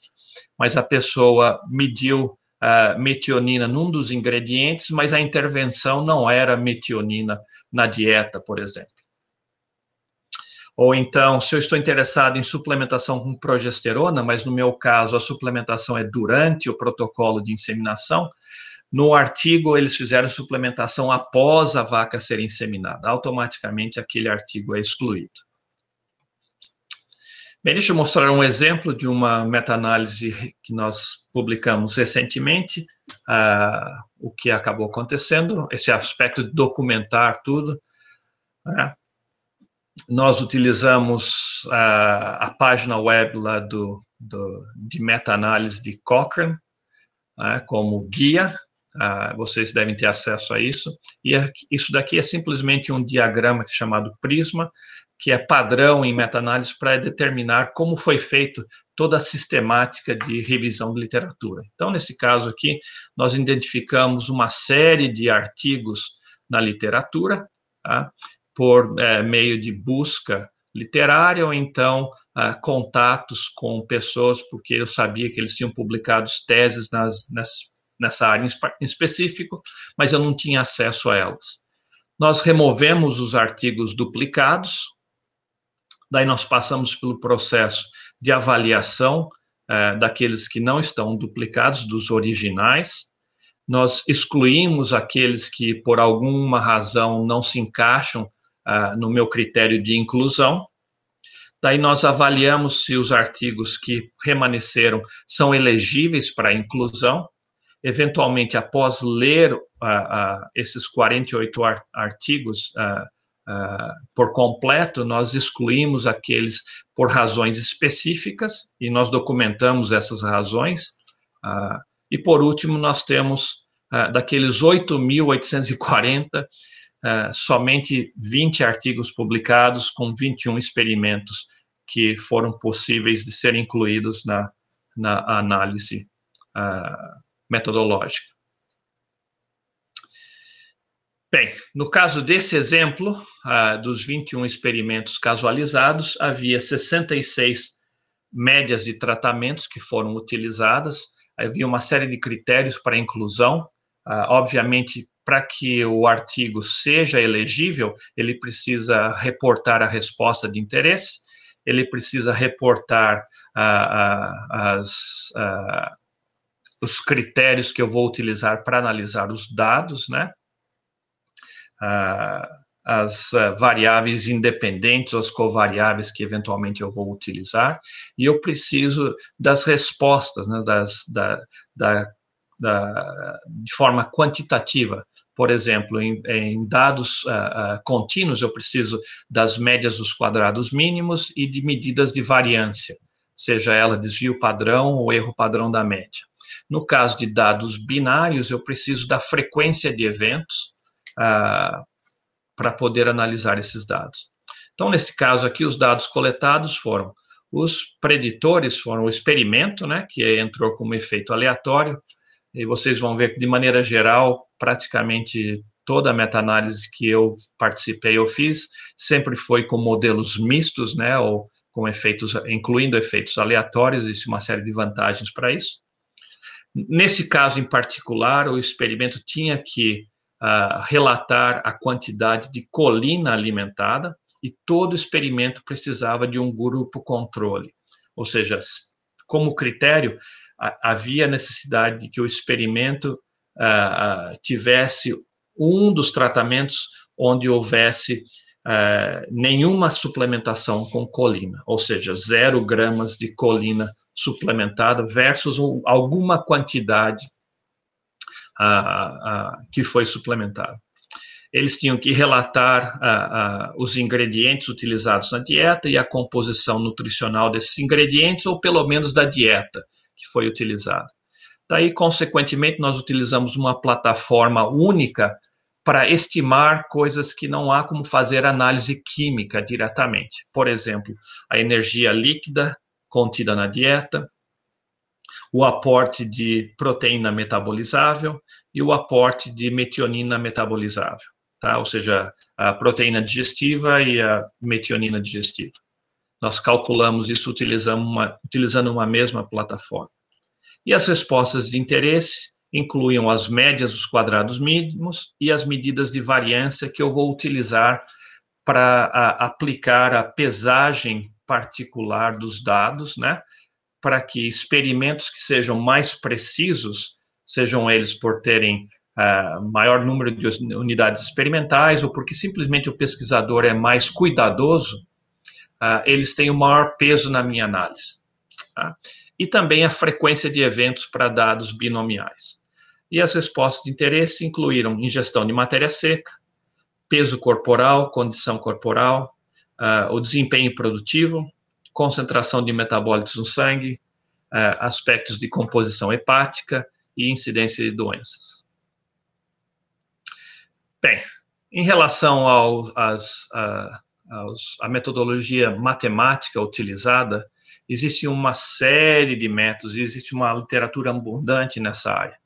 mas a pessoa mediu uh, metionina num dos ingredientes, mas a intervenção não era metionina na dieta, por exemplo. Ou então, se eu estou interessado em suplementação com progesterona, mas no meu caso a suplementação é durante o protocolo de inseminação, no artigo eles fizeram suplementação após a vaca ser inseminada. Automaticamente aquele artigo é excluído. Bem, deixa eu mostrar um exemplo de uma meta-análise que nós publicamos recentemente, uh, o que acabou acontecendo, esse aspecto de documentar tudo. Né? Nós utilizamos uh, a página web lá do, do de meta-análise de Cochrane uh, como guia, uh, vocês devem ter acesso a isso, e é, isso daqui é simplesmente um diagrama chamado Prisma, que é padrão em meta-análise para determinar como foi feito toda a sistemática de revisão de literatura. Então, nesse caso aqui, nós identificamos uma série de artigos na literatura, tá? por é, meio de busca literária, ou então ah, contatos com pessoas, porque eu sabia que eles tinham publicado teses nas, nas, nessa área em específico, mas eu não tinha acesso a elas. Nós removemos os artigos duplicados, Daí nós passamos pelo processo de avaliação é, daqueles que não estão duplicados, dos originais. Nós excluímos aqueles que, por alguma razão, não se encaixam é, no meu critério de inclusão. Daí nós avaliamos se os artigos que permaneceram são elegíveis para inclusão. Eventualmente, após ler uh, esses 48 artigos, uh, por completo, nós excluímos aqueles por razões específicas e nós documentamos essas razões. Uh, e por último, nós temos uh, daqueles 8.840, somente 20 artigos publicados com 21 experimentos que foram possíveis de serem incluídos na, na análise metodológica. Bem, no caso desse exemplo, ah, dos 21 experimentos casualizados, havia 66 médias de tratamentos que foram utilizadas, havia uma série de critérios para inclusão. Ah, obviamente, para que o artigo seja elegível, ele precisa reportar a resposta de interesse, ele precisa reportar ah, as, os critérios que eu vou utilizar para analisar os dados, né? As uh, variáveis independentes, as covariáveis que eventualmente eu vou utilizar, e eu preciso das respostas, né, das, da, da, da, de forma quantitativa. Por exemplo, em, em dados uh, uh, contínuos, eu preciso das médias dos quadrados mínimos e de medidas de variância, seja ela desvio padrão ou erro padrão da média. No caso de dados binários, eu preciso da frequência de eventos, ah, para poder analisar esses dados. Então, nesse caso aqui, os dados coletados foram os preditores, foram o experimento, né, que entrou como efeito aleatório, e vocês vão ver que, de maneira geral, praticamente toda a meta-análise que eu participei, eu fiz, sempre foi com modelos mistos, né, ou com efeitos, incluindo efeitos aleatórios, existe uma série de vantagens para isso. Nesse caso em particular, o experimento tinha que uh, relatar a quantidade de colina alimentada e todo experimento precisava de um grupo controle. Ou seja, como critério, havia necessidade de que o experimento uh, tivesse um dos tratamentos onde houvesse uh, nenhuma suplementação com colina, ou seja, zero gramas de colina suplementada versus alguma quantidade que foi suplementado. Eles tinham que relatar os ingredientes utilizados na dieta e a composição nutricional desses ingredientes, ou pelo menos da dieta que foi utilizada. Daí, consequentemente, nós utilizamos uma plataforma única para estimar coisas que não há como fazer análise química diretamente. Por exemplo, a energia líquida contida na dieta, o aporte de proteína metabolizável e o aporte de metionina metabolizável, tá? Ou seja, a proteína digestiva e a metionina digestiva. Nós calculamos isso utilizando uma, utilizando uma mesma plataforma. E as respostas de interesse incluem as médias dos quadrados mínimos e as medidas de variância que eu vou utilizar para aplicar a pesagem particular dos dados, né? Para que experimentos que sejam mais precisos, sejam eles por terem uh, maior número de unidades experimentais ou porque simplesmente o pesquisador é mais cuidadoso, uh, eles têm o maior peso na minha análise. Tá? E também a frequência de eventos para dados binomiais. E as respostas de interesse incluíram ingestão de matéria seca, peso corporal, condição corporal, uh, o desempenho produtivo, concentração de metabólitos no sangue, uh, aspectos de composição hepática e incidência de doenças. Bem, em relação ao, às, a, aos, a metodologia matemática utilizada, existe uma série de métodos, existe uma literatura abundante nessa área.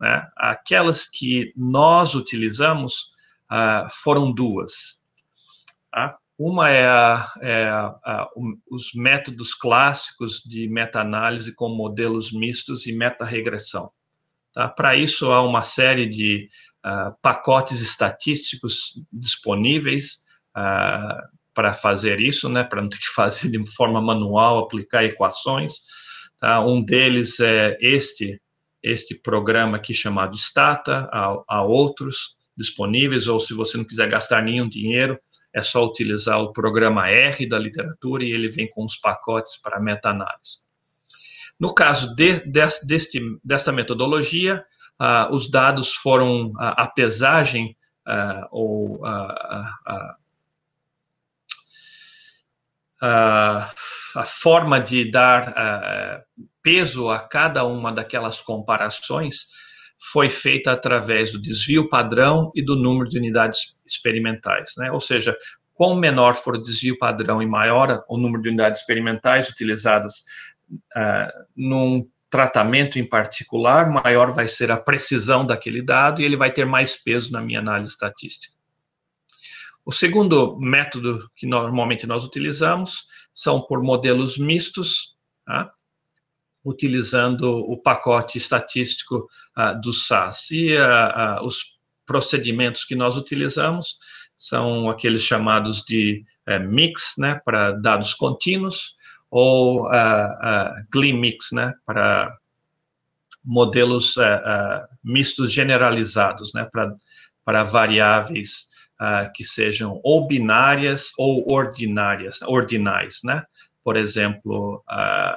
Né? Aquelas que nós utilizamos uh, foram duas. Tá? Uma é, a, é a, os métodos clássicos de meta-análise com modelos mistos e meta-regressão. Tá? Para isso, há uma série de uh, pacotes estatísticos disponíveis uh, para fazer isso, né? para não ter que [laughs] fazer de forma manual, aplicar equações. Tá? Um deles é este, este programa aqui chamado Stata, há, há outros disponíveis, ou se você não quiser gastar nenhum dinheiro, é só utilizar o programa R da literatura e ele vem com os pacotes para meta-análise. No caso de, de, deste, desta metodologia, uh, os dados foram, uh, a pesagem uh, ou a, a forma de dar peso a cada uma daquelas comparações foi feita através do desvio padrão e do número de unidades experimentais, né? Ou seja, quanto menor for o desvio padrão e maior o número de unidades experimentais utilizadas uh, num tratamento em particular, maior vai ser a precisão daquele dado e ele vai ter mais peso na minha análise estatística. O segundo método que normalmente nós utilizamos são por modelos mistos, tá? Utilizando o pacote estatístico uh, do SAS. E uh, uh, os procedimentos que nós utilizamos são aqueles chamados de eh, mix, né, para dados contínuos, ou uh, mix, né, para modelos mistos generalizados, né, para, variáveis que sejam ou binárias ou ordinárias, ordinais, né, por exemplo, eh,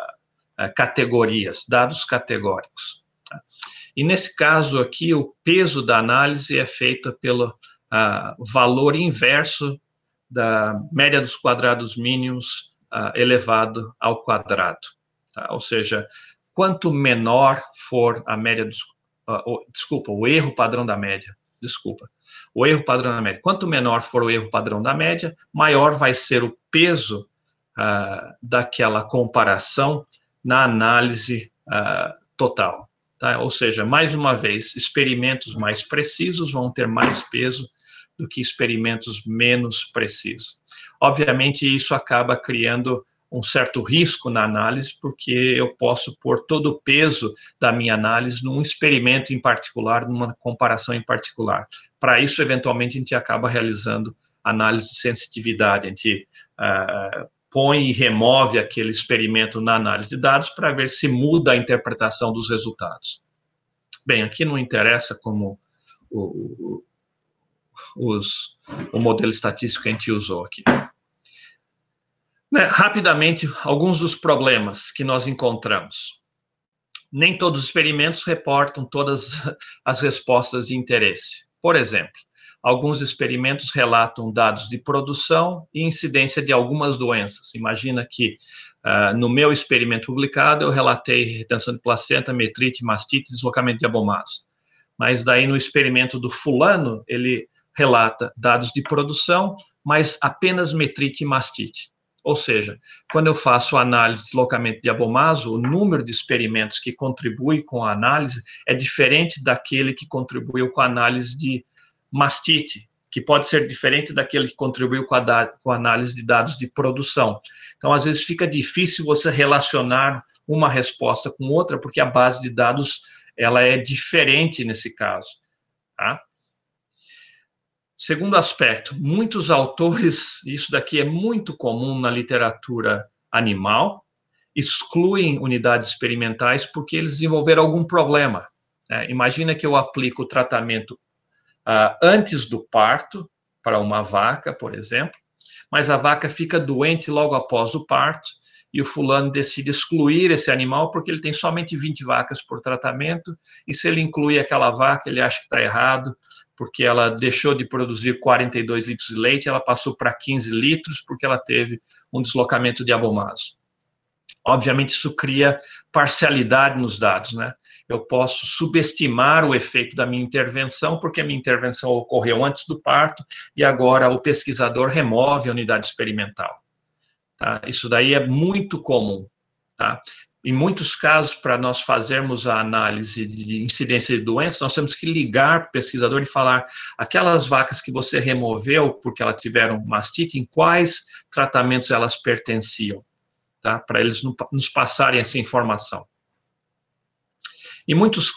categorias, dados categóricos. Tá? E nesse caso aqui, o peso da análise é feito pelo uh, valor inverso da média dos quadrados mínimos uh, elevado ao quadrado. Tá? Ou seja, quanto menor for a média dos. Uh, desculpa, o erro padrão da média. Desculpa. O erro padrão da média. Quanto menor for o erro padrão da média, maior vai ser o peso daquela comparação na análise uh, total. Tá? Ou seja, mais uma vez, experimentos mais precisos vão ter mais peso do que experimentos menos precisos. Obviamente, isso acaba criando um certo risco na análise, porque eu posso pôr todo o peso da minha análise num experimento em particular, numa comparação em particular. Para isso, eventualmente, a gente acaba realizando análise de sensitividade, a gente uh, põe e remove aquele experimento na análise de dados para ver se muda a interpretação dos resultados. Bem, aqui não interessa como o, o, os, o modelo estatístico que a gente usou aqui. Né, rapidamente, alguns dos problemas que nós encontramos. Nem todos os experimentos reportam todas as respostas de interesse. Por exemplo, Alguns experimentos relatam dados de produção e incidência de algumas doenças. Imagina que uh, no meu experimento publicado eu relatei retenção de placenta, metrite, mastite, deslocamento de abomaso. Mas daí no experimento do fulano, ele relata dados de produção, mas apenas metrite e mastite. Ou seja, quando eu faço análise de deslocamento de abomaso, o número de experimentos que contribui com a análise é diferente daquele que contribuiu com a análise de mastite, que pode ser diferente daquele que contribuiu com a, com a análise de dados de produção. Então, às vezes, fica difícil você relacionar uma resposta com outra, porque a base de dados ela é diferente nesse caso. Tá? Segundo aspecto, muitos autores, isso daqui é muito comum na literatura animal, excluem unidades experimentais porque eles desenvolveram algum problema. É, imagina que eu aplico o tratamento uh, antes do parto para uma vaca, por exemplo, mas a vaca fica doente logo após o parto e o fulano decide excluir esse animal porque ele tem somente 20 vacas por tratamento e se ele inclui aquela vaca, ele acha que está errado porque ela deixou de produzir 42 litros de leite, ela passou para 15 litros porque ela teve um deslocamento de abomaso. Obviamente, isso cria parcialidade nos dados, né? Eu posso subestimar o efeito da minha intervenção, porque a minha intervenção ocorreu antes do parto e agora o pesquisador remove a unidade experimental. Tá? Isso daí é muito comum. Tá? Em muitos casos, para nós fazermos a análise de incidência de doenças, nós temos que ligar para o pesquisador e falar aquelas vacas que você removeu porque elas tiveram mastite, em quais tratamentos elas pertenciam tá? para eles nos passarem essa informação. Em, muitos,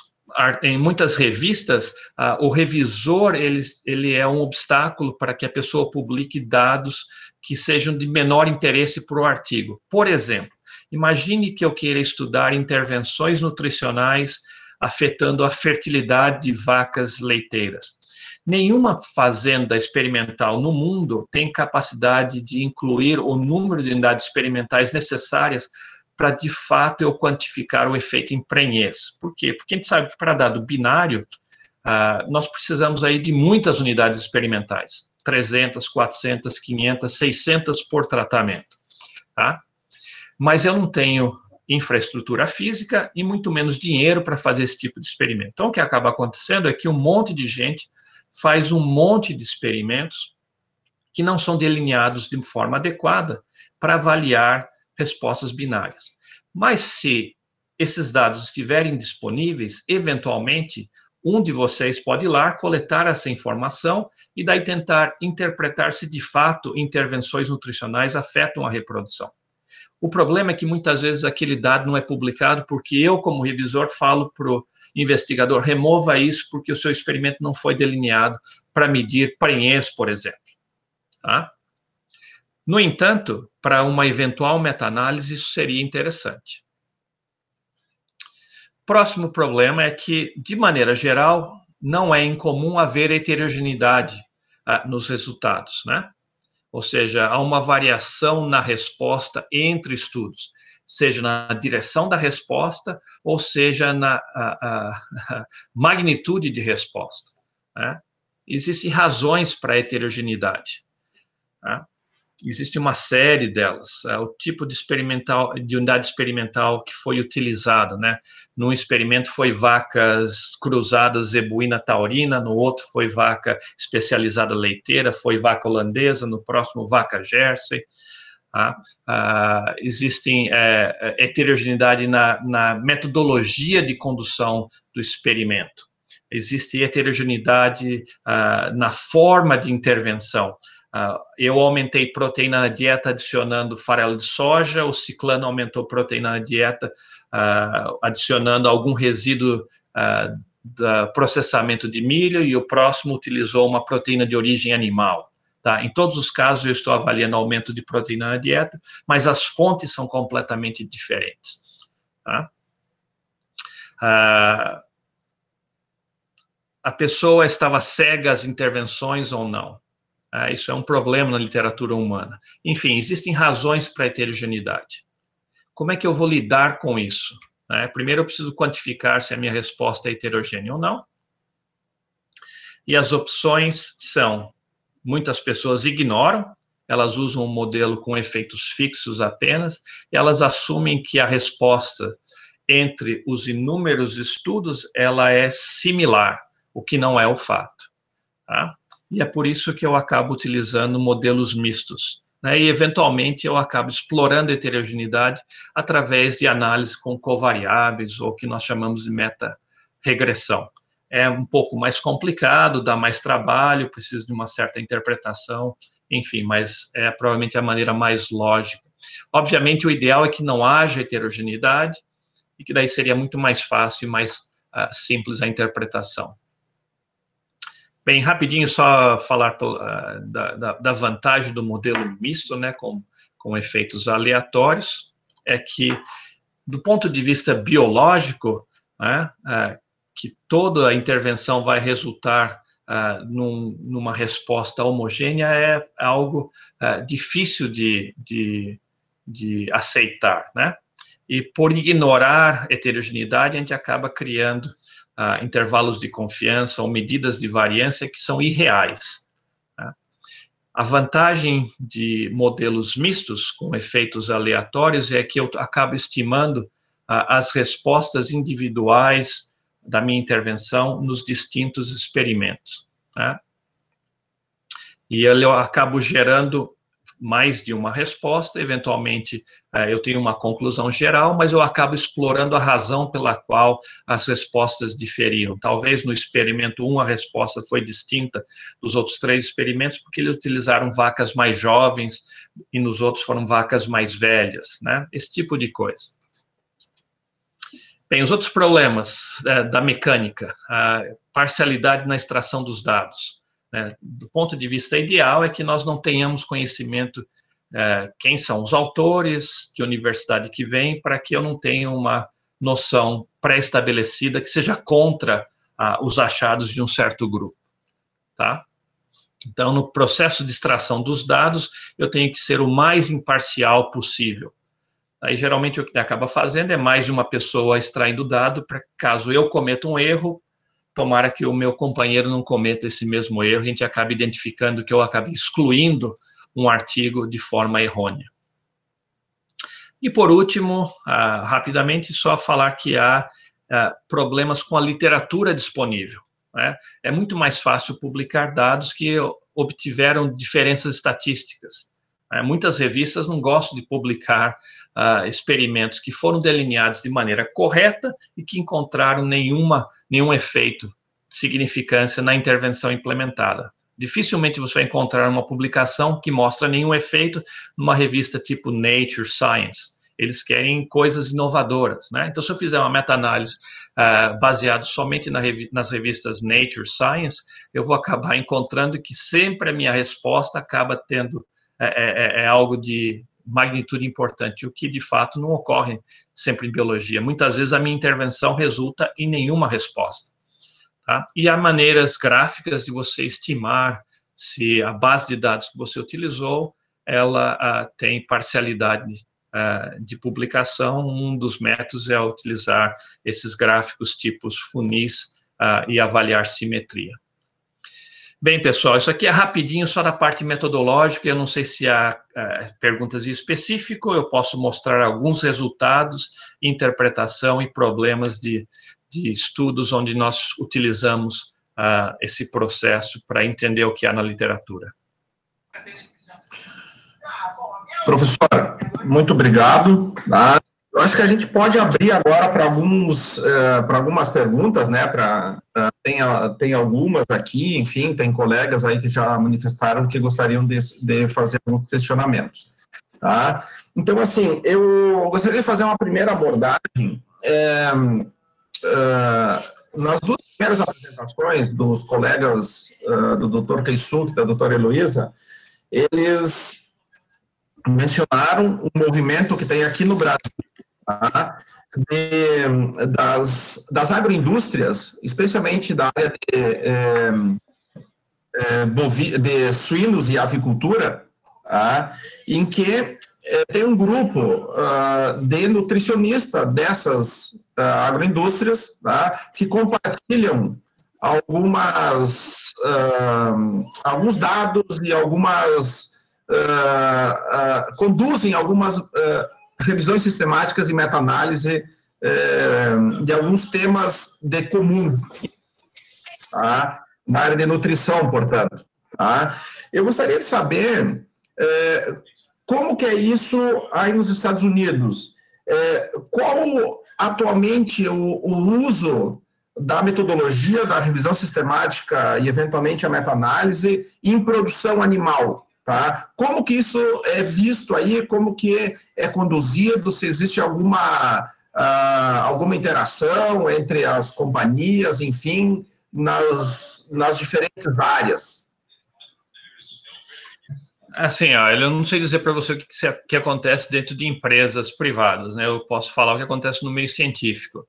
em muitas revistas, uh, o revisor ele, ele é um obstáculo para que a pessoa publique dados que sejam de menor interesse para o artigo. Por exemplo, imagine que eu queira estudar intervenções nutricionais afetando a fertilidade de vacas leiteiras. Nenhuma fazenda experimental no mundo tem capacidade de incluir o número de unidades experimentais necessárias para, de fato, eu quantificar o efeito em prenhez. Por quê? Porque a gente sabe que para dado binário, uh, nós precisamos aí de muitas unidades experimentais. 300, 400, 500, 600 por tratamento. Tá? Mas eu não tenho infraestrutura física e muito menos dinheiro para fazer esse tipo de experimento. Então, o que acaba acontecendo é que um monte de gente faz um monte de experimentos que não são delineados de forma adequada para avaliar respostas binárias. Mas se esses dados estiverem disponíveis, eventualmente um de vocês pode ir lá coletar essa informação e daí tentar interpretar se de fato intervenções nutricionais afetam a reprodução. O problema é que muitas vezes aquele dado não é publicado porque eu, como revisor, falo para o investigador, remova isso porque o seu experimento não foi delineado para medir prenhez, por exemplo. Tá? No entanto, para uma eventual meta-análise, isso seria interessante. Próximo problema é que, de maneira geral, não é incomum haver heterogeneidade ah, nos resultados, né? Ou seja, há uma variação na resposta entre estudos seja na direção da resposta, ou seja na a, a, [laughs] magnitude de resposta. Né? Existem razões para a heterogeneidade. Né? Existe uma série delas. É, o tipo de experimental, de unidade experimental que foi utilizada, né? Num experimento foi vacas cruzadas zebuína taurina, no outro foi vaca especializada leiteira, foi vaca holandesa, no próximo vaca Jersey. Tá? Ah, existem é, é, heterogeneidade na, na metodologia de condução do experimento. Existe heterogeneidade ah, na forma de intervenção. Uh, eu aumentei proteína na dieta adicionando farelo de soja, o ciclano aumentou proteína na dieta uh, adicionando algum resíduo uh, do processamento de milho, e o próximo utilizou uma proteína de origem animal. Tá? Em todos os casos, eu estou avaliando aumento de proteína na dieta, mas as fontes são completamente diferentes. Tá? Ah, a pessoa estava cega às intervenções ou não? Ah, isso é um problema na literatura humana. Enfim, existem razões para a heterogeneidade. Como é que eu vou lidar com isso? Né? Primeiro, eu preciso quantificar se a minha resposta é heterogênea ou não. E as opções são muitas pessoas ignoram, elas usam um modelo com efeitos fixos apenas, e elas assumem que a resposta entre os inúmeros estudos ela é similar, o que não é o fato. Tá? E é por isso que eu acabo utilizando modelos mistos. Né? E, eventualmente, eu acabo explorando a heterogeneidade através de análise com covariáveis, ou que nós chamamos de meta-regressão é um pouco mais complicado, dá mais trabalho, precisa de uma certa interpretação, enfim, mas é provavelmente a maneira mais lógica. Obviamente, o ideal é que não haja heterogeneidade e que daí seria muito mais fácil e mais uh, simples a interpretação. Bem, rapidinho só falar uh, da, da, da, vantagem do modelo misto, né, com, com efeitos aleatórios, é que, do ponto de vista biológico, né, uh, que toda a intervenção vai resultar uh, num, numa resposta homogênea é algo difícil de, de, de aceitar, né? E por ignorar heterogeneidade, a gente acaba criando intervalos de confiança ou medidas de variância que são irreais. Né? A vantagem de modelos mistos com efeitos aleatórios é que eu acabo estimando as respostas individuais da minha intervenção nos distintos experimentos. Né? E eu acabo gerando mais de uma resposta, eventualmente é, eu tenho uma conclusão geral, mas eu acabo explorando a razão pela qual as respostas diferiam. Talvez no experimento 1 a resposta foi distinta dos outros três experimentos, porque eles utilizaram vacas mais jovens e nos outros foram vacas mais velhas, né? Esse tipo de coisa. Bem, os outros problemas é, da mecânica, a parcialidade na extração dos dados. Né? Do ponto de vista ideal, é que nós não tenhamos conhecimento é, quem são os autores, que universidade que vem, para que eu não tenha uma noção pré-estabelecida que seja contra ah, os achados de um certo grupo, tá? Então, no processo de extração dos dados, eu tenho que ser o mais imparcial possível. Aí, geralmente, o que acaba fazendo é mais de uma pessoa extraindo o dado, para caso eu cometa um erro, tomara que o meu companheiro não cometa esse mesmo erro, a gente acaba identificando que eu acabei excluindo um artigo de forma errônea. E por último, ah, rapidamente, só falar que há ah, problemas com a literatura disponível. Né? É muito mais fácil publicar dados que obtiveram diferenças estatísticas. Né? Muitas revistas não gostam de publicar uh, experimentos que foram delineados de maneira correta e que encontraram nenhuma, nenhum efeito de significância na intervenção implementada. Dificilmente você vai encontrar uma publicação que mostra nenhum efeito numa revista tipo Nature Science. Eles querem coisas inovadoras, né? Então, se eu fizer uma meta-análise uh, baseada somente na revi nas revistas Nature Science, eu vou acabar encontrando que sempre a minha resposta acaba tendo é, é, é, é algo de magnitude importante, o que de fato não ocorre sempre em biologia. Muitas vezes a minha intervenção resulta em nenhuma resposta. Tá? E há maneiras gráficas de você estimar se a base de dados que você utilizou ela uh, tem parcialidade uh, de publicação. Um dos métodos é utilizar esses gráficos tipos funis uh, e avaliar simetria. Bem, pessoal, isso aqui é rapidinho, só da parte metodológica. Eu não sei se há é, perguntas em específico, eu posso mostrar alguns resultados, interpretação e problemas de, de estudos onde nós utilizamos uh, esse processo para entender o que há na literatura. Professor, muito obrigado. Tá? Eu acho que a gente pode abrir agora para alguns uh, para algumas perguntas, né? Para uh, tem, tem algumas aqui, enfim, tem colegas aí que já manifestaram que gostariam de, de fazer alguns questionamentos. Tá? Então, assim, eu gostaria de fazer uma primeira abordagem. É, uh, nas duas primeiras apresentações dos colegas uh, do Dr. Keisuk e da doutora Heloísa, eles mencionaram um movimento que tem aqui no Brasil, tá? de, das, das agroindústrias, especialmente da área de, é, é, de suínos e avicultura, tá? em que tem um grupo uh, de nutricionista dessas uh, agroindústrias tá? que compartilham algumas, uh, alguns dados e algumas conduzem algumas revisões sistemáticas e meta-análise é, de alguns temas de comum, tá? na área de nutrição, portanto. Tá? Eu gostaria de saber é, como que é isso aí nos Estados Unidos. É, qual atualmente o, o uso da metodologia da revisão sistemática e eventualmente a meta-análise em produção animal? Tá? Como que isso é visto aí, como que é, é conduzido, se existe alguma, uh, alguma interação entre as companhias, enfim, nas, nas diferentes áreas? Assim, ó, eu não sei dizer para você o que, que, acontece dentro de empresas privadas, né? Eu posso falar o que acontece no meio científico.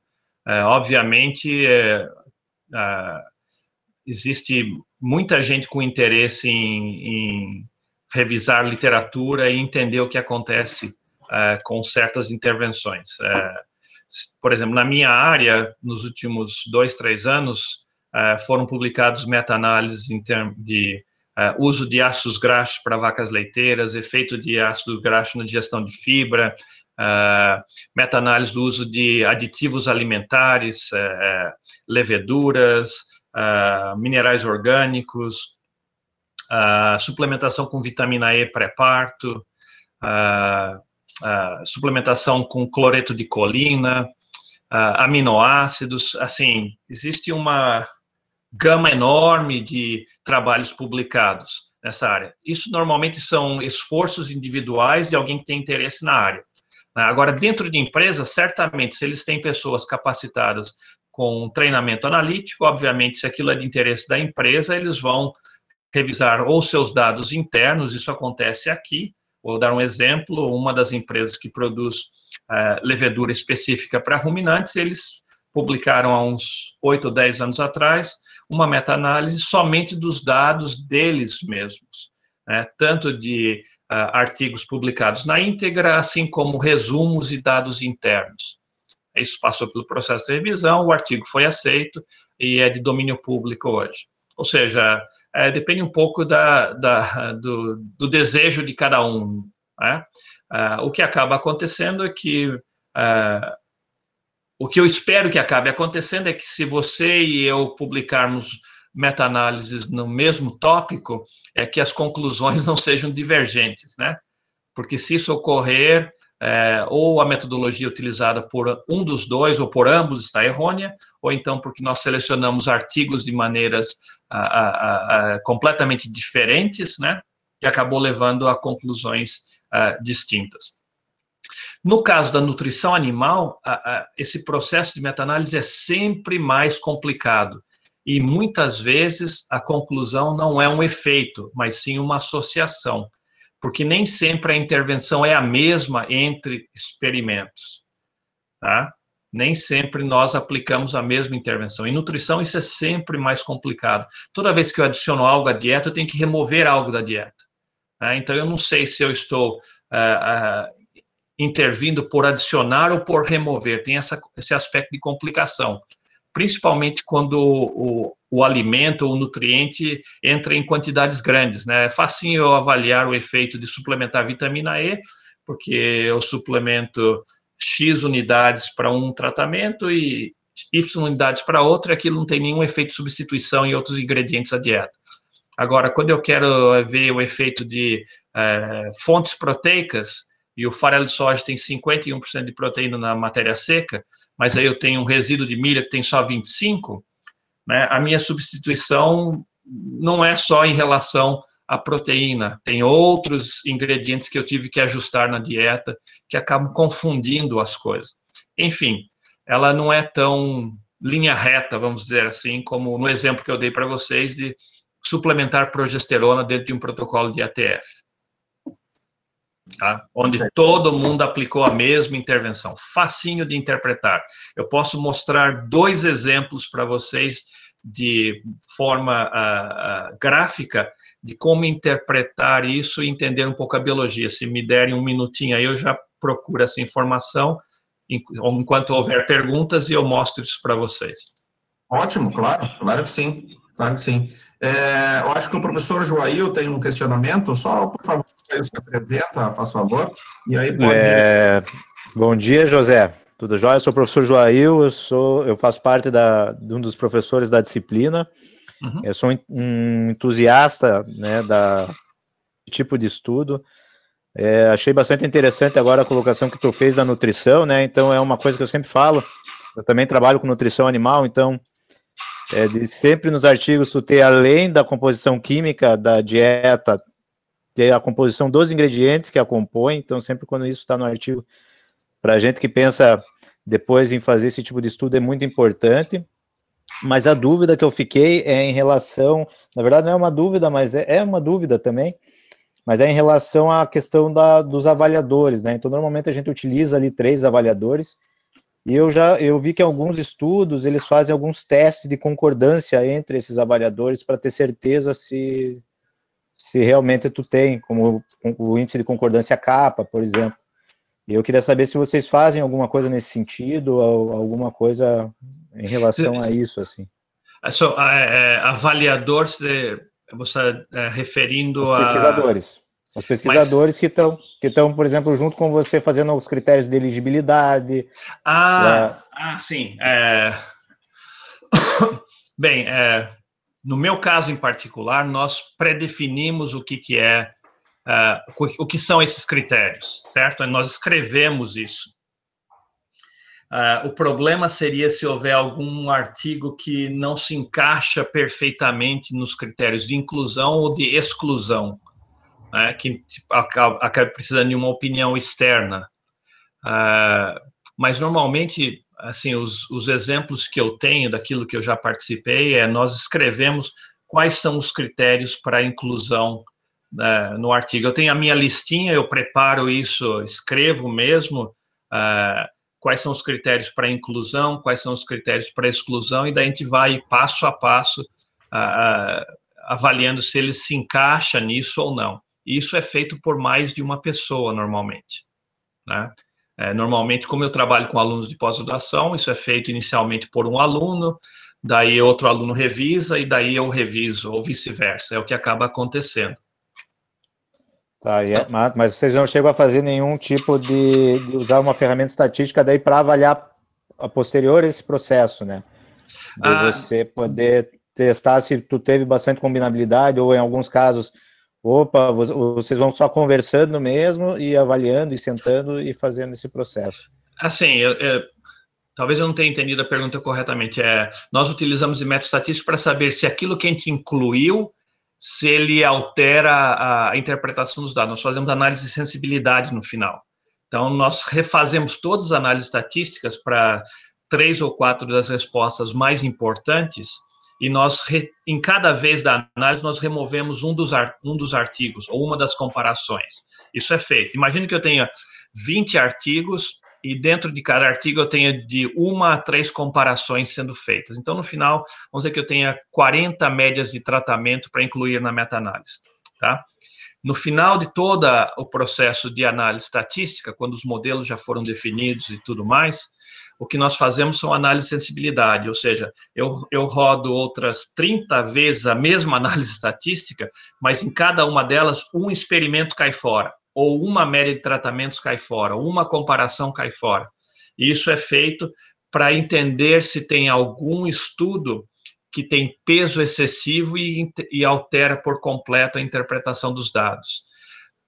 É, obviamente, é, é, existe muita gente com interesse em, em, revisar literatura e entender o que acontece é, com certas intervenções. É, por exemplo, na minha área, nos últimos dois, três anos, é, foram publicados meta-análises de Uh, uso de ácidos graxos para vacas leiteiras, efeito de ácido graxo na digestão de fibra, uh, meta-análise do uso de aditivos alimentares, uh, leveduras, minerais orgânicos, suplementação com vitamina E pré-parto, suplementação com cloreto de colina, aminoácidos, assim, existe uma gama enorme de trabalhos publicados nessa área. Isso normalmente são esforços individuais de alguém que tem interesse na área. Né? Agora, dentro de empresas, certamente, se eles têm pessoas capacitadas com treinamento analítico, obviamente, se aquilo é de interesse da empresa, eles vão revisar ou seus dados internos, isso acontece aqui. Vou dar um exemplo: uma das empresas que produz uh, levedura específica para ruminantes, eles publicaram há uns 8 ou 10 anos atrás uma meta-análise somente dos dados deles mesmos, né? tanto de uh, artigos publicados na íntegra, assim como resumos e dados internos. Isso passou pelo processo de revisão, o artigo foi aceito e é de domínio público hoje. Ou seja, é, depende um pouco da, da do, do, desejo de cada um. Né? Uh, o que acaba acontecendo é que uh, o que eu espero que acabe acontecendo é que se você e eu publicarmos meta-análises no mesmo tópico, é que as conclusões [laughs] não sejam divergentes, né? Porque se isso ocorrer, é, ou a metodologia utilizada por um dos dois ou por ambos está errônea, ou então porque nós selecionamos artigos de maneiras a, a, completamente diferentes, né? Que acabou levando a conclusões distintas. No caso da nutrição animal, esse processo de meta-análise é sempre mais complicado. E muitas vezes a conclusão não é um efeito, mas sim uma associação. Porque nem sempre a intervenção é a mesma entre experimentos. Tá? Nem sempre nós aplicamos a mesma intervenção. Em nutrição, isso é sempre mais complicado. Toda vez que eu adiciono algo à dieta, eu tenho que remover algo da dieta. Tá? Então, eu não sei se eu estou uh, uh, intervindo por adicionar ou por remover, tem essa, esse aspecto de complicação, principalmente quando o, o alimento ou o nutriente entra em quantidades grandes, né? É facinho eu avaliar o efeito de suplementar vitamina E, porque eu suplemento X unidades para um tratamento e Y unidades para outro, e aquilo não tem nenhum efeito de substituição em outros ingredientes da dieta. Agora, quando eu quero ver o efeito de é, fontes proteicas, e o farelo de soja tem 51% de proteína na matéria seca, mas aí eu tenho um resíduo de milho que tem só 25%, né, a minha substituição não é só em relação à proteína, tem outros ingredientes que eu tive que ajustar na dieta que acabam confundindo as coisas. Enfim, ela não é tão linha reta, vamos dizer assim, como no exemplo que eu dei para vocês de suplementar progesterona dentro de um protocolo de ATF tá? onde todo mundo aplicou a mesma intervenção. Facinho de interpretar. Eu posso mostrar dois exemplos para vocês de forma uh, uh, gráfica de como interpretar isso e entender um pouco a biologia. Se me derem um minutinho aí, eu já procuro essa informação enquanto houver perguntas e eu mostro isso para vocês. Ótimo, claro, claro que sim, claro que sim. É, eu acho que o professor Joail tem um questionamento, só por favor, se apresenta, faz favor, e aí pode... É, bom dia, José, tudo jóia? Eu sou o professor Joail, eu, sou, eu faço parte da, de um dos professores da disciplina, uhum. eu sou um entusiasta né, da tipo de estudo, é, achei bastante interessante agora a colocação que tu fez da nutrição, né, então é uma coisa que eu sempre falo, eu também trabalho com nutrição animal, então é, de sempre nos artigos tu ter, além da composição química da dieta, ter a composição dos ingredientes que a compõem, então sempre quando isso está no artigo, para gente que pensa depois em fazer esse tipo de estudo é muito importante, Mas a dúvida que eu fiquei é em relação, na verdade não é uma dúvida, mas é, é uma dúvida também, mas é em relação à questão da, dos avaliadores, né? Então normalmente a gente utiliza ali três avaliadores e eu já eu vi que alguns estudos eles fazem alguns testes de concordância entre esses avaliadores para ter certeza se se realmente tu tem, como o índice de concordância capa, por exemplo. Eu queria saber se vocês fazem alguma coisa nesse sentido, alguma coisa em relação a isso, assim. So, uh, avaliadores, de, você é, referindo os pesquisadores. a... Os pesquisadores Mas... que estão, que estão, por exemplo, junto com você fazendo os critérios de elegibilidade. Ah, ah sim. É... [coughs] Bem, é... no meu caso em particular, nós predefinimos o que, que é o que são esses critérios, certo? Nós escrevemos isso. Uh, o problema seria se houver algum artigo que não se encaixa perfeitamente nos critérios de inclusão ou de exclusão, né, que acaba, acaba, precisando de uma opinião externa. Uh, mas normalmente, assim, os, os exemplos que eu tenho daquilo que eu já participei é nós escrevemos quais são os critérios para inclusão uh, no artigo. Eu tenho a minha listinha, eu preparo isso, escrevo mesmo uh, quais são os critérios para inclusão, quais são os critérios para exclusão, e daí a gente vai passo a passo avaliando se ele se encaixa nisso ou não. Isso é feito por mais de uma pessoa, normalmente. Né? É, normalmente, como eu trabalho com alunos de pós-graduação, isso é feito inicialmente por um aluno, daí outro aluno revisa e daí eu reviso, ou vice-versa, é o que acaba acontecendo. Tá, é, mas, mas, vocês não chegam a fazer nenhum tipo de, de usar uma ferramenta estatística daí para avaliar a posterior esse processo, né? De ah, você poder testar se tu teve bastante combinabilidade ou em alguns casos, opa, vocês vão só conversando mesmo e avaliando e sentando e fazendo esse processo. Assim, eu, eu, talvez eu não tenha entendido a pergunta corretamente. É, nós utilizamos o método estatístico para saber se aquilo que a gente incluiu se ele altera a interpretação dos dados. Nós fazemos análise de sensibilidade no final. Então, nós refazemos todas as análises estatísticas para três ou quatro das respostas mais importantes e nós, em cada vez da análise, nós removemos um dos, um dos artigos ou uma das comparações. Isso é feito. Imagine que eu tenha 20 artigos e dentro de cada artigo eu tenha de uma a três comparações sendo feitas. Então, no final, vamos dizer que eu tenha 40 médias de tratamento para incluir na meta-análise, tá? No final de todo o processo de análise estatística, quando os modelos já foram definidos e tudo mais, o que nós fazemos são análise de sensibilidade, ou seja, eu, eu rodo outras 30 vezes a mesma [laughs] análise estatística, mas em cada uma delas um experimento cai fora ou uma média de tratamentos cai fora, uma comparação cai fora. Isso é feito para entender se tem algum estudo que tem peso excessivo e, e, altera por completo a interpretação dos dados.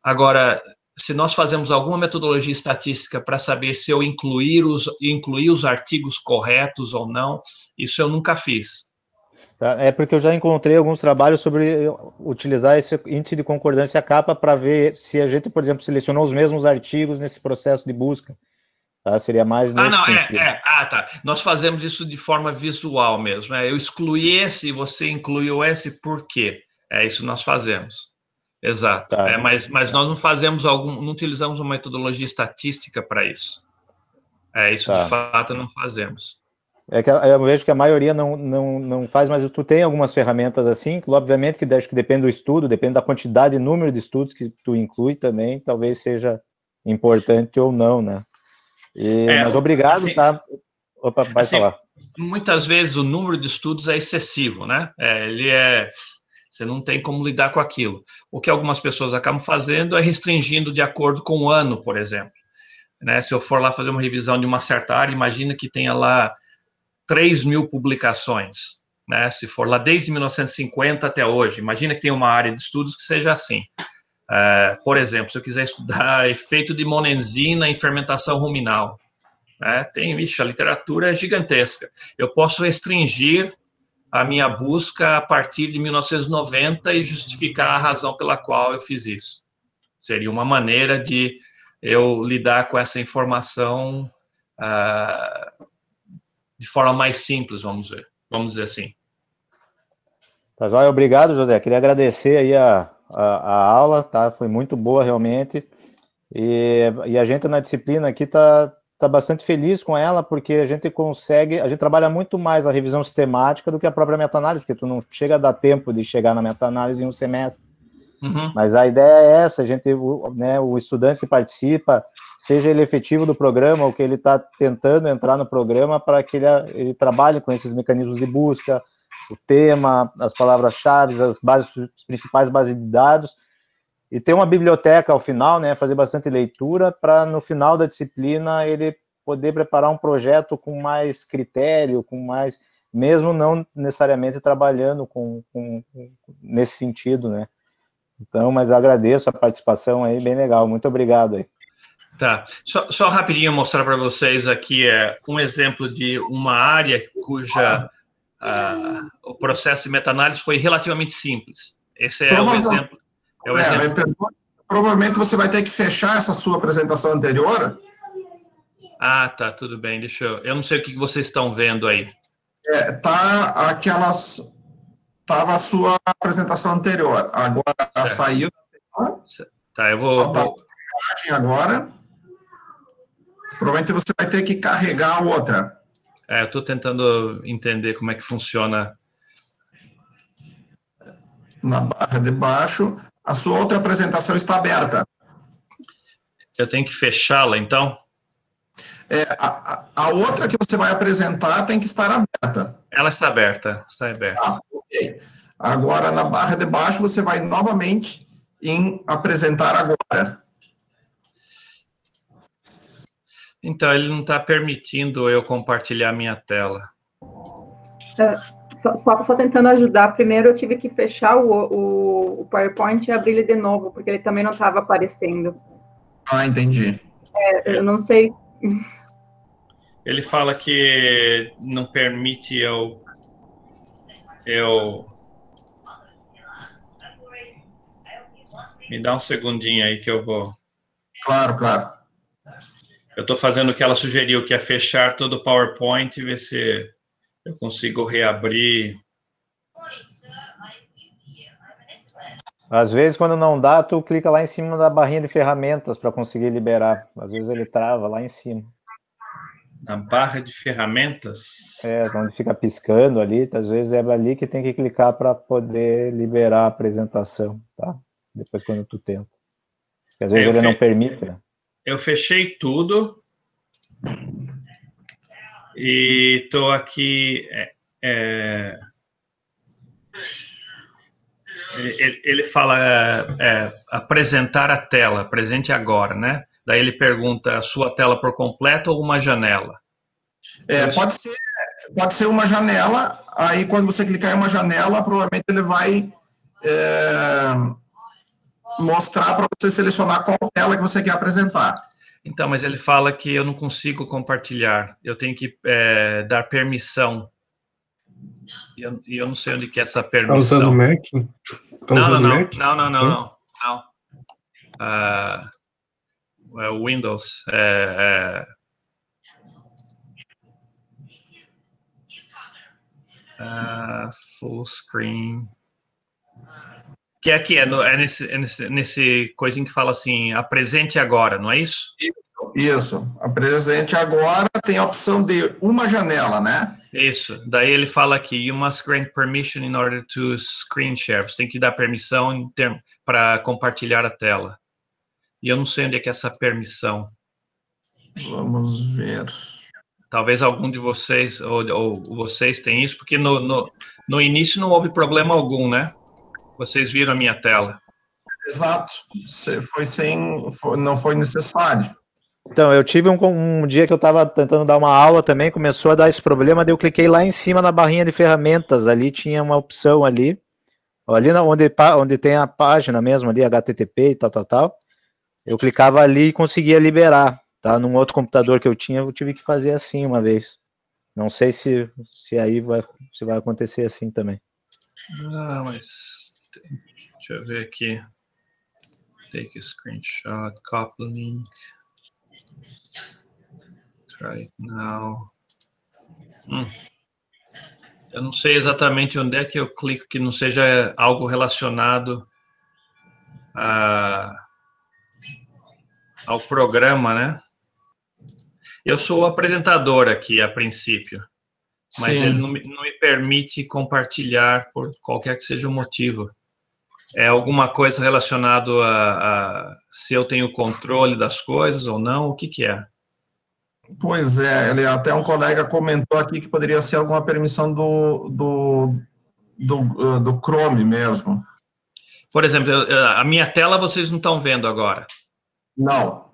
Agora, se nós fazemos alguma metodologia estatística para saber se eu incluir os, incluir os artigos corretos ou não, isso eu nunca fiz. Tá? É porque eu já encontrei alguns trabalhos sobre utilizar esse índice de concordância capa para ver se a gente, por exemplo, selecionou os mesmos artigos nesse processo de busca. Tá? Seria mais nesse Ah, não, é, é, é. Ah, tá. Nós fazemos isso de forma visual mesmo. É, eu excluí esse, você incluiu esse, por quê? É isso nós fazemos. Exato. Tá. É, mas, mas nós não fazemos algum, não utilizamos uma metodologia estatística para isso. É, isso tá. de fato não fazemos. É que eu vejo que a maioria não, não, não faz, mas tu tem algumas ferramentas assim, obviamente que, acho que depende do estudo, depende da quantidade e número de estudos que tu inclui também, talvez seja importante ou não, né? E, é, mas obrigado, assim, tá? Opa, vai assim, falar. Muitas vezes o número de estudos é excessivo, né? É, ele é. Você não tem como lidar com aquilo. O que algumas pessoas acabam fazendo é restringindo de acordo com o ano, por exemplo. Né? Se eu for lá fazer uma revisão de uma certa área, imagina que tenha lá 3 mil publicações, né? Se for lá desde 1950 até hoje, imagina que tem uma área de estudos que seja assim. É, por exemplo, se eu quiser estudar [laughs] efeito de monenzina em fermentação ruminal, né? tem, vixe, a literatura é gigantesca. Eu posso restringir a minha busca a partir de 1990 e justificar a razão pela qual eu fiz isso. Seria uma maneira de eu lidar com essa informação uh, de forma mais simples, vamos ver. vamos dizer assim. Tá joia, obrigado, José. Queria agradecer aí a, a, a, aula, tá? Foi muito boa realmente. E, e a gente na disciplina aqui tá, tá bastante feliz com ela, porque a gente consegue, a gente trabalha muito mais a revisão sistemática do que a própria meta-análise, porque tu não chega a dar tempo de chegar na meta-análise em um semestre. Uhum. Mas a ideia é essa, a gente, o, né, o estudante que participa, seja ele efetivo do programa ou que ele está tentando entrar no programa para que ele, ele trabalhe com esses mecanismos de busca, o tema, as palavras-chave, as as principais bases de dados, e ter uma biblioteca ao final, né, fazer bastante leitura, para no final da disciplina ele poder preparar um projeto com mais critério, com mais, mesmo não necessariamente trabalhando com, com nesse sentido, né. Então, mas agradeço a participação aí, bem legal, muito obrigado aí. Tá, só, só rapidinho mostrar para vocês aqui é um exemplo de uma área cuja uh, o processo de meta-análise foi relativamente simples. Esse é o exemplo. É o é, exemplo. Provavelmente você vai ter que fechar essa sua apresentação anterior. Ah, tá, tudo bem. Deixa eu. Eu não sei o que vocês estão vendo aí. É, tá aquelas. Tava a sua apresentação anterior. Agora certo. saiu. Tá, eu vou. Só tá agora. Provavelmente você vai ter que carregar a outra. É, eu estou tentando entender como é que funciona. Na barra de baixo, a sua outra apresentação está aberta. Eu tenho que fechá-la, então? É, a, a, outra que você vai apresentar tem que estar aberta. Ela está aberta, está aberta. Ah, ok. Agora, na barra de baixo, você vai novamente em apresentar agora. Então, ele não está permitindo eu compartilhar minha tela. É, só, só, só, tentando ajudar, primeiro eu tive que fechar o, o, o PowerPoint e abrir ele de novo, porque ele também não estava aparecendo. Ah, entendi. É, eu não sei. Ele fala que não permite eu. Eu. Me dá um segundinho aí que eu vou. Claro, claro. Eu estou fazendo o que ela sugeriu, que é fechar todo o PowerPoint e ver se eu consigo reabrir. Às vezes, quando não dá, tu clica lá em cima da barrinha de ferramentas para conseguir liberar. Às vezes ele trava lá em cima. Na barra de ferramentas? É, onde fica piscando ali, às vezes é ali que tem que clicar para poder liberar a apresentação, tá? Depois quando tu tenta. Porque às vezes ele não permite, né? eu fechei tudo e estou aqui. É, é, ele, ele, fala é, é, apresentar a tela, presente agora, né? Daí ele pergunta a sua tela por completo ou uma janela? É, pode ser, pode ser uma janela. Aí quando você clicar em uma janela, provavelmente ele vai é, mostrar para você selecionar qual tela que você quer apresentar. Então, mas ele fala que eu não consigo compartilhar, eu tenho que é, dar permissão. E eu, eu, não sei onde que é essa permissão. Tá usando Mac? Tá não, usando não, Mac? não, não, não, não, não. Uh, é Windows. É, é, uh, full screen. Que é aqui, é, no, é, nesse, é nesse, nesse coisinho que fala assim, apresente agora, não é isso? Isso, apresente agora tem a opção de uma janela, né? Isso, daí ele fala aqui, you must grant permission in order to screen share, você tem que dar permissão para compartilhar a tela. E eu não sei onde é que é essa permissão. Vamos ver. Talvez algum de vocês, ou, ou vocês tem isso, porque no, no, no início não houve problema algum, né? Vocês viram a minha tela. Exato. Foi sem, foi, não foi necessário. Então, eu tive um, um dia que eu estava tentando dar uma aula também, começou a dar esse problema, daí eu cliquei lá em cima na barrinha de ferramentas, ali tinha uma opção ali, ali onde, onde tem a página mesmo, ali, HTTP e tal, tal, tal, eu clicava ali e conseguia liberar, tá? Num outro computador que eu tinha, eu tive que fazer assim uma vez. Não sei se, se aí vai, se vai acontecer assim também. Ah, mas Deixa eu ver aqui. Take a screenshot, copy link. Try it now. Hum. Eu não sei exatamente onde é que eu clico que não seja algo relacionado a, ao programa, né? Eu sou o apresentador aqui, a princípio, mas Sim. ele não me, não me permite compartilhar por qualquer que seja o motivo. É alguma coisa relacionada a, a, se eu tenho controle das coisas ou não? O que, que é? Pois é, ele, até um colega comentou aqui que poderia ser alguma permissão do, do, do, uh, do Chrome mesmo. Por exemplo, a minha tela vocês não estão vendo agora. Não.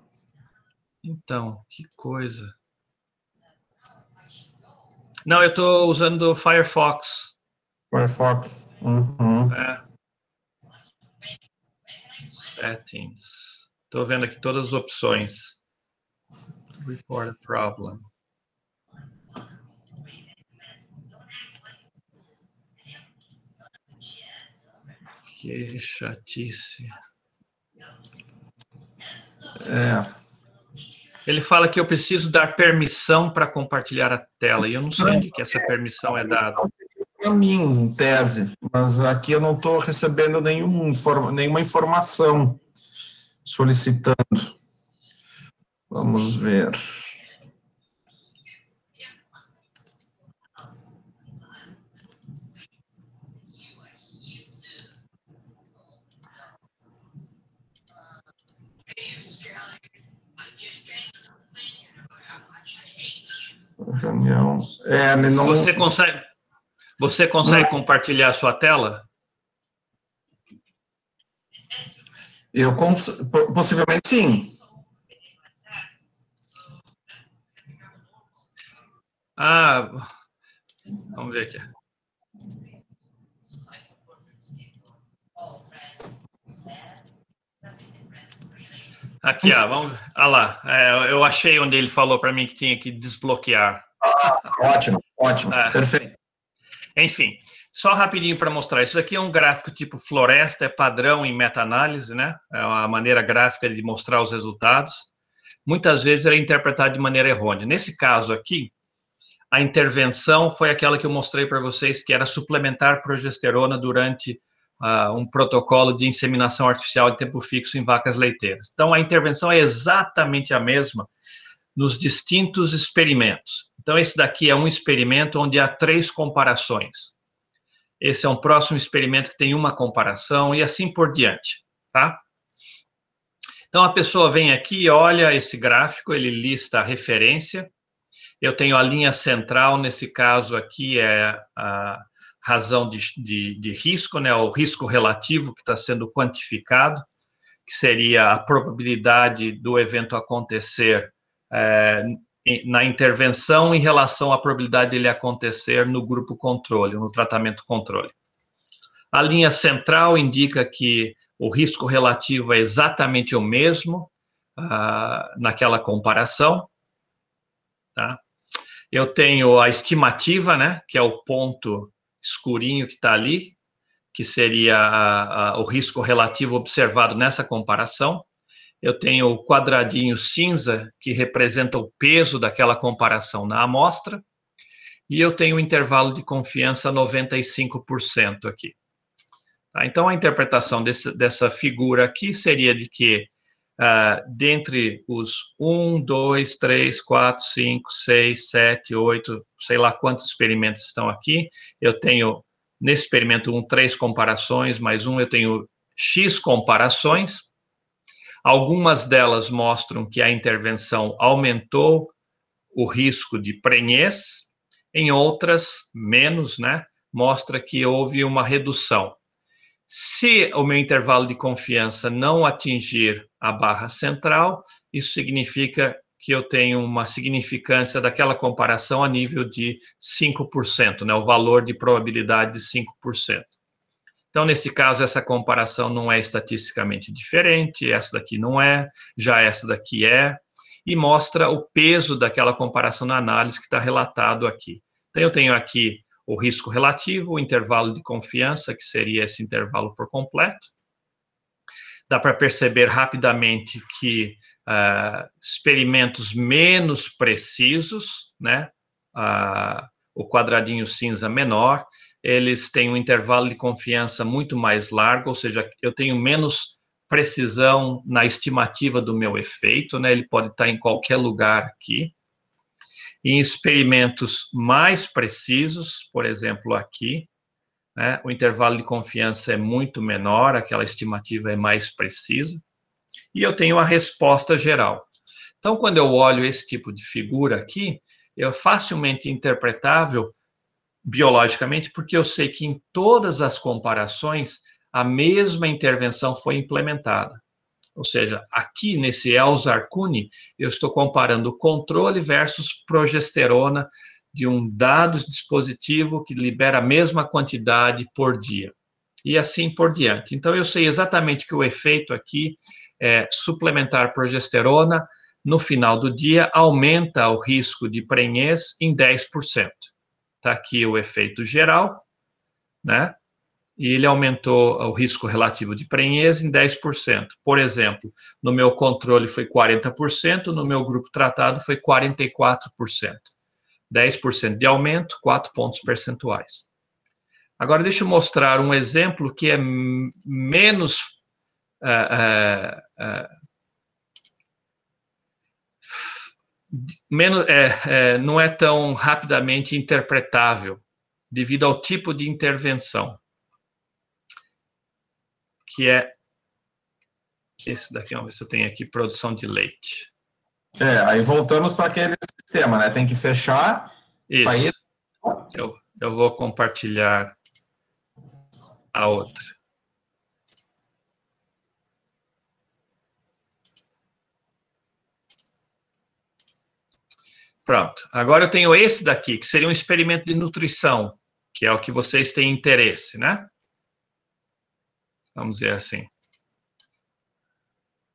Então, que coisa. Não, eu estou usando o Firefox. Firefox. Uhum. É. Settings. Estou vendo aqui todas as opções. Report a problem. Que chatice. É. Ele fala que eu preciso dar permissão para compartilhar a tela, e eu não sei onde que essa permissão é dada. Para mim, em tese, mas aqui eu não estou recebendo nenhum, nenhuma informação solicitando. Vamos ver. Reunião. É, não... Você consegue, você consegue compartilhar a sua tela? Eu cons... possivelmente sim. Ah, vamos ver aqui. Aqui, ó, vamos. Ah lá, é, eu achei onde ele falou para mim que tinha que desbloquear. Ah, ótimo, ótimo, é. perfeito. Enfim, só rapidinho para mostrar. Isso aqui é um gráfico tipo floresta, é padrão em meta-análise, né? É uma maneira gráfica de mostrar os resultados. Muitas vezes é interpretado de maneira errônea. Nesse caso aqui, a intervenção foi aquela que eu mostrei para vocês, que era suplementar progesterona durante uh, um protocolo de inseminação artificial de tempo fixo em vacas leiteiras. Então, a intervenção é exatamente a mesma nos distintos experimentos. Então, esse daqui é um experimento onde há três comparações. Esse é um próximo experimento que tem uma comparação e assim por diante, tá? Então, a pessoa vem aqui, olha esse gráfico, ele lista a referência. Eu tenho a linha central, nesse caso aqui é a, razão de, de, de risco, né, o risco relativo que está sendo quantificado, que seria a probabilidade do evento acontecer é, na intervenção em relação à probabilidade dele acontecer no grupo controle, no tratamento controle. A linha central indica que o risco relativo é exatamente o mesmo uh, naquela comparação. Tá? Eu tenho a estimativa, né, que é o ponto escurinho que está ali, que seria a, a, o risco relativo observado nessa comparação. Eu tenho o quadradinho cinza, que representa o peso daquela comparação na amostra. E eu tenho o intervalo de confiança 95% aqui. Tá? Então, a interpretação desse, dessa figura aqui seria de que, uh, dentre os 1, 2, 3, 4, 5, 6, 7, 8, sei lá quantos experimentos estão aqui, eu tenho, nesse experimento 1, três comparações, mais um, eu tenho X comparações. Algumas delas mostram que a intervenção aumentou o risco de prenhez, em outras, menos, né? Mostra que houve uma redução. Se o meu intervalo de confiança não atingir a barra central, isso significa que eu tenho uma significância daquela comparação a nível de 5%, né, o valor de probabilidade de 5%. Então, nesse caso, essa comparação não é estatisticamente diferente, essa daqui não é, já essa daqui é, e mostra o peso daquela comparação na análise que está relatado aqui. Então, eu tenho aqui o risco relativo, o intervalo de confiança, que seria esse intervalo por completo. Dá para perceber rapidamente que uh, experimentos menos precisos, né, uh, o quadradinho cinza menor, eles têm um intervalo de confiança muito mais largo, ou seja, eu tenho menos precisão na estimativa do meu efeito, né? Ele pode estar em qualquer lugar aqui. Em experimentos mais precisos, por exemplo, aqui, né, o intervalo de confiança é muito menor, aquela estimativa é mais precisa, e eu tenho a resposta geral. Então, quando eu olho esse tipo de figura aqui, é facilmente interpretável biologicamente, porque eu sei que em todas as comparações a mesma intervenção foi implementada. Ou seja, aqui nesse Elzarcuni, eu estou comparando controle versus progesterona de um dado dispositivo que libera a mesma quantidade por dia. E assim por diante. Então, eu sei exatamente que o efeito aqui é suplementar progesterona no final do dia aumenta o risco de prenhez em 10%. Está aqui o efeito geral, né? e ele aumentou o risco relativo de prenhez em 10%. Por exemplo, no meu controle foi 40%, no meu grupo tratado foi 44%. 10% de aumento, 4 pontos percentuais. Agora, deixa eu mostrar um exemplo que é menos. Uh, uh, uh, menos é, não é tão rapidamente interpretável devido ao tipo de intervenção que é esse daqui, vamos ver se eu tenho aqui, produção de leite. É, aí voltamos para aquele sistema, né? Tem que fechar, Isso. sair. Eu, eu vou compartilhar a outra. Pronto. Agora eu tenho esse daqui, que seria um experimento de nutrição, que é o que vocês têm interesse, né? Vamos dizer assim.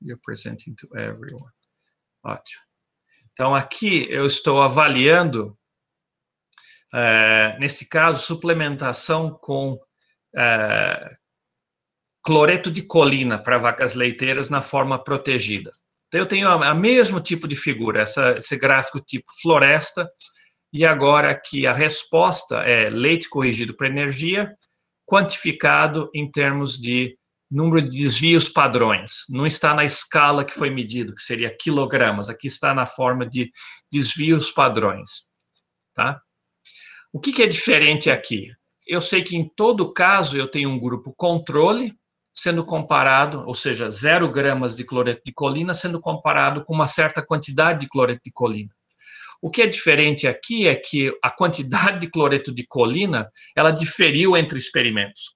You're presenting to everyone. Ótimo. Então, aqui eu estou avaliando, é, nesse caso, suplementação com é, cloreto de colina para vacas leiteiras na forma protegida. Então, eu tenho a, mesmo tipo de figura, essa, esse gráfico tipo floresta, e agora aqui a resposta é leite corrigido para energia, quantificado em termos de número de desvios padrões. Não está na escala que foi medido, que seria quilogramas. Aqui está na forma de desvios padrões. Tá? O que, que é diferente aqui? Eu sei que em todo caso eu tenho um grupo controle sendo comparado, ou seja, zero gramas de cloreto de colina sendo comparado com uma certa quantidade de cloreto de colina. O que é diferente aqui é que a quantidade de cloreto de colina, ela diferiu entre experimentos.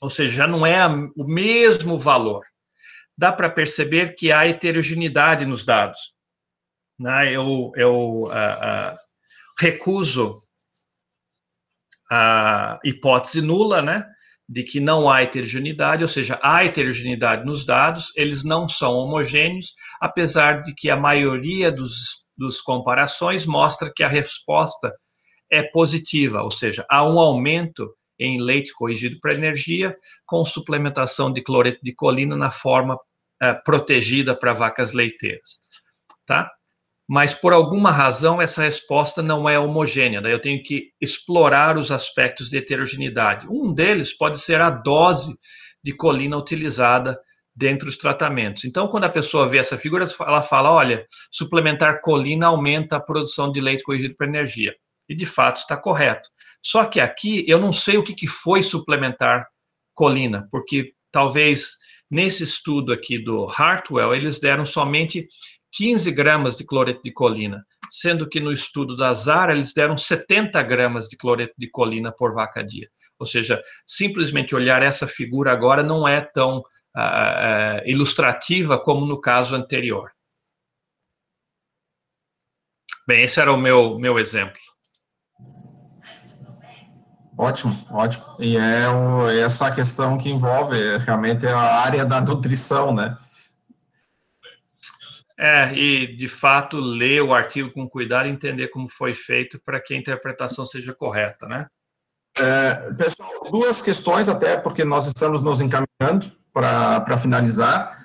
Ou seja, já não é o mesmo valor. Dá para perceber que há heterogeneidade nos dados. Né? Eu, eu uh, uh, recuso a hipótese nula, né? De que não há heterogeneidade, ou seja, há heterogeneidade nos dados, eles não são homogêneos, apesar de que a maioria dos, dos comparações mostra que a resposta é positiva, ou seja, há um aumento em leite corrigido para energia, com suplementação de cloreto de colina na forma é, protegida para vacas leiteiras, tá? Mas por alguma razão essa resposta não é homogênea. Daí eu tenho que explorar os aspectos de heterogeneidade. Um deles pode ser a dose de colina utilizada dentro dos tratamentos. Então, quando a pessoa vê essa figura, ela fala: olha, suplementar colina aumenta a produção de leite corrigido para energia. E de fato está correto. Só que aqui eu não sei o que foi suplementar colina, porque talvez nesse estudo aqui do Hartwell eles deram somente 15 gramas de cloreto de colina, sendo que no estudo da Zara eles deram 70 gramas de cloreto de colina por vaca dia. Ou seja, simplesmente olhar essa figura agora não é tão uh, ilustrativa como no caso anterior. Bem, esse era o meu, meu exemplo. Ótimo, ótimo. E é essa questão que envolve realmente a área da nutrição, né? É, e de fato ler o artigo com cuidado e entender como foi feito para que a interpretação seja correta, né? É, pessoal, duas questões, até porque nós estamos nos encaminhando para finalizar.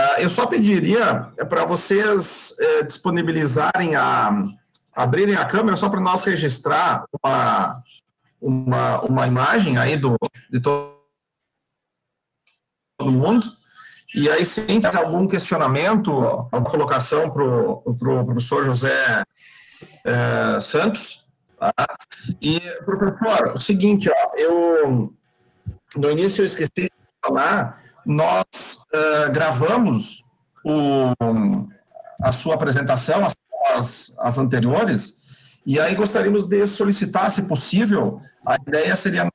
Uh, eu só pediria para vocês uh, disponibilizarem a, abrirem a câmera só para nós registrar uma, uma, uma imagem aí do, de todo mundo. E aí, se tem algum questionamento, alguma colocação para o pro professor José é, Santos. Tá? E, professor, o seguinte, ó, eu no início eu esqueci de falar, nós uh, gravamos o, a sua apresentação, as, as, anteriores, e aí gostaríamos de solicitar, se possível, a ideia seria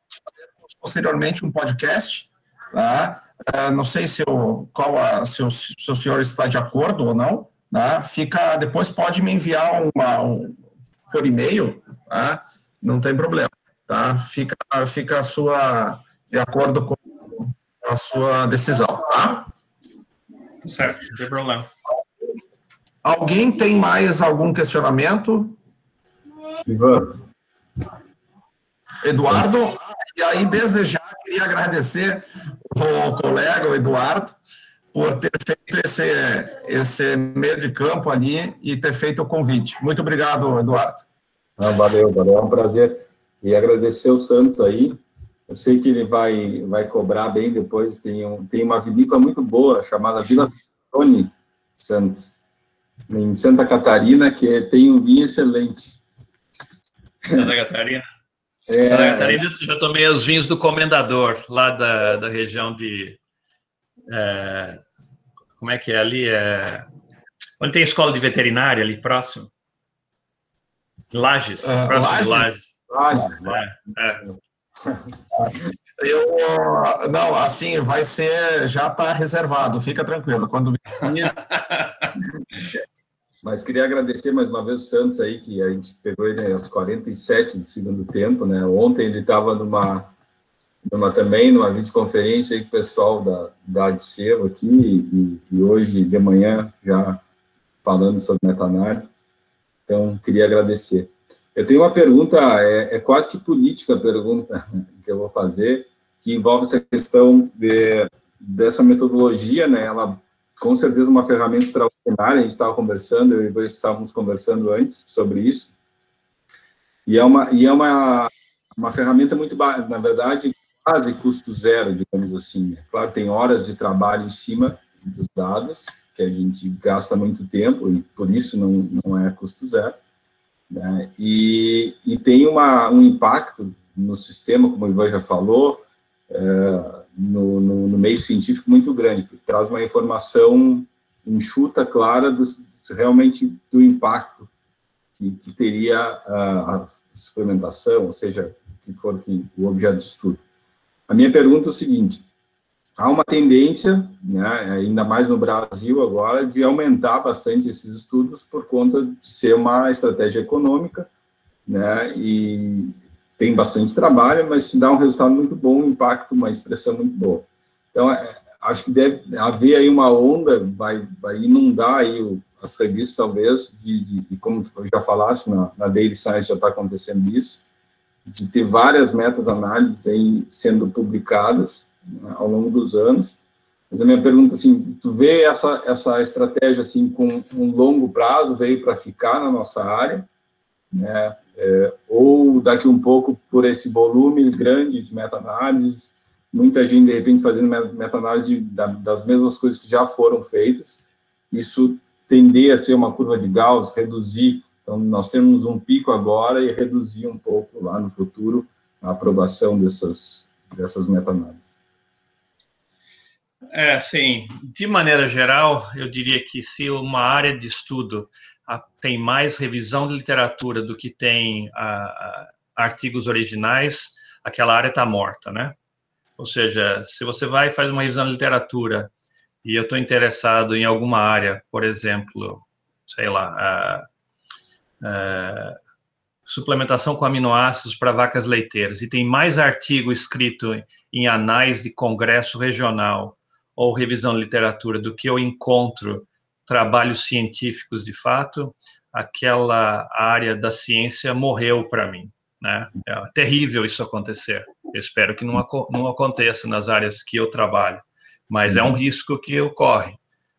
posteriormente um podcast, tá? Uh, não sei se, eu, qual a, se, o, se o senhor está de acordo ou não, tá? Fica, depois pode me enviar uma, um, por e-mail, tá? Não tem problema, tá? Fica, fica a sua, de acordo com a sua decisão, tá? Certo, não tem problema. Alguém tem mais algum questionamento? Ivan. Eduardo, e aí desde já queria agradecer o colega, o Eduardo, por ter feito esse, esse meio de campo ali e ter feito o convite. Muito obrigado, Eduardo. Ah, valeu, valeu, é um prazer. E agradecer o Santos aí. Eu sei que ele vai, vai cobrar bem depois. Tem, um, tem uma vinícola muito boa chamada Vila Tony Santos, em Santa Catarina, que tem um vinho excelente. Santa Catarina? É, Santa Catarina, eu já tomei os vinhos do Comendador, lá da, da região de. É, como é que é ali? É, onde tem escola de veterinária ali próximo? Lages, uh, próximo Lages? de Lages. Lages. É, é. Eu, não, assim, vai ser, já está reservado, fica tranquilo. Quando [laughs] Mas queria agradecer mais uma vez o Santos aí, que a gente pegou ele às 47 do segundo tempo, né? Ontem ele estava numa, numa também, numa videoconferência aí com o pessoal da, da ADCEVO aqui, e, e, hoje de manhã já falando sobre metanard. Então, queria agradecer. Eu tenho uma pergunta, é, é, quase que política a pergunta [laughs] que eu vou fazer, que envolve essa questão de, dessa metodologia, né? Ela, com certeza, uma ferramenta extraordinária, a gente estava conversando, eu e você estávamos conversando antes sobre isso, e é uma, e é uma, uma ferramenta muito, na verdade, quase custo zero, digamos assim. É claro, tem horas de trabalho em cima dos dados, que a gente gasta muito tempo, e por isso não, não é custo zero, né? E, e tem uma, um impacto no sistema, como o Ivan já falou, é, no, no, no, meio científico muito grande, porque traz uma informação enxuta, clara, do, realmente do impacto que, que teria a, a, suplementação, ou seja, que for que, o objeto de estudo. A minha pergunta é o seguinte, há uma tendência, né, ainda mais no Brasil agora, de aumentar bastante esses estudos por conta de ser uma estratégia econômica, né, e tem bastante trabalho, mas dá um resultado muito bom, um impacto, uma expressão muito boa. Então, é, acho que deve haver aí uma onda, vai, vai inundar aí o, as revistas, talvez, de, de, de, como eu já falasse, na, na Daily Science já está acontecendo isso, de ter várias metas-análises aí sendo publicadas, né, ao longo dos anos. Mas a minha pergunta, assim, tu vê essa, essa estratégia, assim, com um longo prazo, veio para ficar na nossa área, né? É, ou daqui um pouco, por esse volume grande de meta-análises, muita gente, de repente, fazendo meta-análise das mesmas coisas que já foram feitas, isso tender a ser uma curva de Gauss, reduzir, então nós temos um pico agora e reduzir um pouco lá no futuro a aprovação dessas, dessas meta-análises. É, sim. De maneira geral, eu diria que se uma área de estudo tem mais revisão de literatura do que tem a, a, artigos originais, aquela área está morta, né? Ou seja, se você vai e faz uma revisão de literatura e eu estou interessado em alguma área, por exemplo, sei lá, suplementação com aminoácidos para vacas leiteiras, e tem mais artigo escrito em anais de congresso regional ou revisão de literatura do que eu encontro trabalhos científicos de fato, aquela área da ciência morreu para mim. Né? É terrível isso acontecer. Eu espero que não, não aconteça nas áreas que eu trabalho, mas é um risco que ocorre.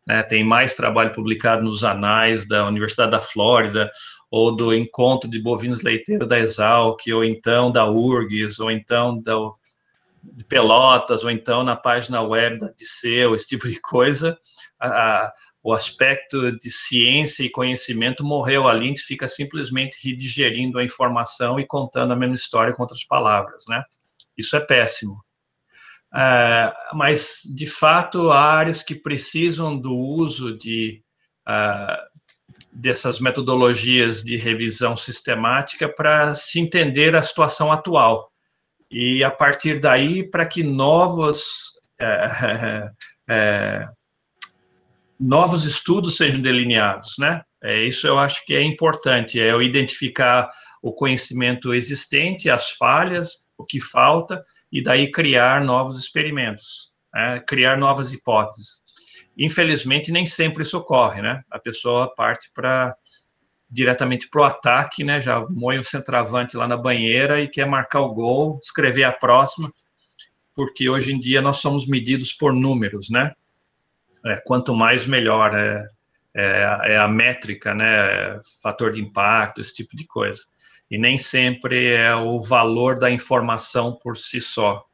né, tem mais trabalho publicado nos anais da Universidade da Flórida, ou do Encontro de Bovinos Leiteiros da Exalc, ou então da URGS, ou então da, de Pelotas, ou então na página web da Diceu, esse tipo de coisa, a, a, o aspecto de ciência e conhecimento morreu ali, a gente fica simplesmente redigerindo a informação e contando a mesma história com outras palavras, né? Isso é péssimo. É, mas, de fato, há áreas que precisam do uso de, uh, dessas metodologias de revisão sistemática para se entender a situação atual. E, a partir daí, para que novos, é, [laughs] é, novos estudos sejam delineados, né? É, isso eu acho que é importante, é eu identificar o conhecimento existente, as falhas, o que falta, e daí criar novos experimentos, né? criar novas hipóteses. Infelizmente, nem sempre isso ocorre, né? A pessoa parte para diretamente para o ataque, né? Já moe um centroavante lá na banheira e quer marcar o gol, escrever a próxima, porque hoje em dia nós somos medidos por números, né? É, quanto mais melhor é, é, é, a métrica, né? Fator de impacto, esse tipo de coisa e nem sempre é o valor da informação por si só.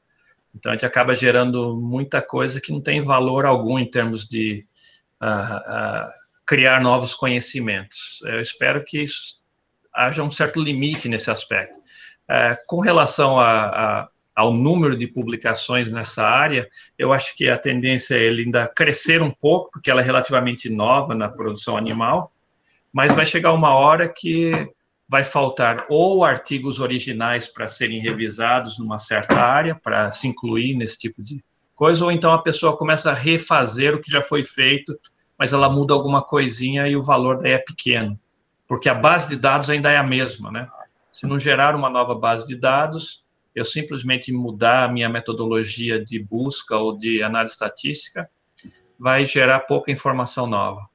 Então, a gente acaba gerando muita coisa que não tem valor algum em termos de uh, uh, criar novos conhecimentos. Eu espero que isso, haja um certo limite nesse aspecto. Uh, com relação a, a, ao número de publicações nessa área, eu acho que a tendência é ele ainda crescer um pouco, porque ela é relativamente nova na produção animal, mas vai chegar uma hora que vai faltar ou artigos originais para serem revisados numa certa área, para se incluir nesse tipo de coisa, ou então a pessoa começa a refazer o que já foi feito, mas ela muda alguma coisinha e o valor daí é pequeno, porque a base de dados ainda é a mesma, né? Se não gerar uma nova base de dados, eu simplesmente mudar a minha metodologia de busca ou de análise estatística, vai gerar pouca informação nova.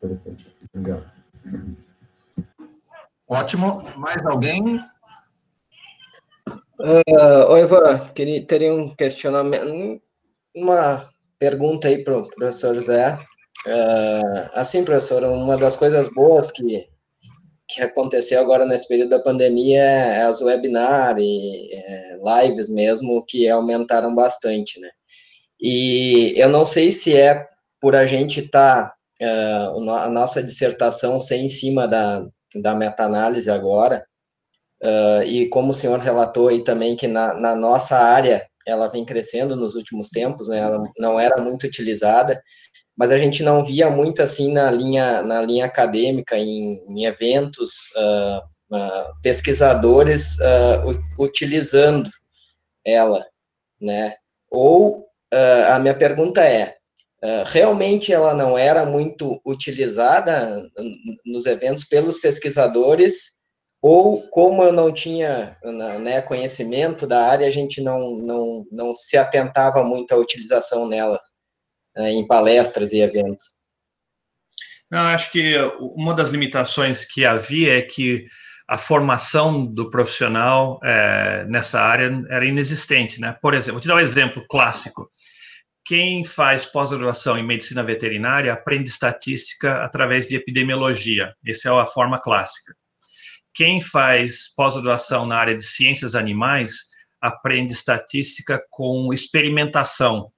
Perfeito. Obrigado. Ótimo. Mais alguém? Uh, oi, Ivan, queria, teria um questionamento, uma pergunta aí para o professor Zé. Uh, assim, professor, uma das coisas boas que, que aconteceu agora nesse período da pandemia é as webinars e é, lives mesmo, que aumentaram bastante, né? E eu não sei se é por a gente estar, tá, uh, a nossa dissertação ser em cima da, da meta-análise agora, uh, e como o senhor relatou aí também que na, na, nossa área ela vem crescendo nos últimos tempos, né, ela não era muito utilizada, mas a gente não via muito assim na linha, na linha acadêmica, em, em eventos, uh, uh, pesquisadores utilizando ela, né, ou a minha pergunta é, Uh, realmente ela não era muito utilizada nos eventos pelos pesquisadores, ou como eu não tinha né, conhecimento da área, a gente não, não, não se atentava muito à utilização nela uh, em palestras e eventos. Não, acho que uma das limitações que havia é que a formação do profissional é, nessa área era inexistente, né? Por exemplo, vou te dar um exemplo clássico quem faz pós-graduação em medicina veterinária aprende estatística através de epidemiologia. Essa é a forma clássica. Quem faz pós-graduação na área de ciências animais aprende estatística com experimentação.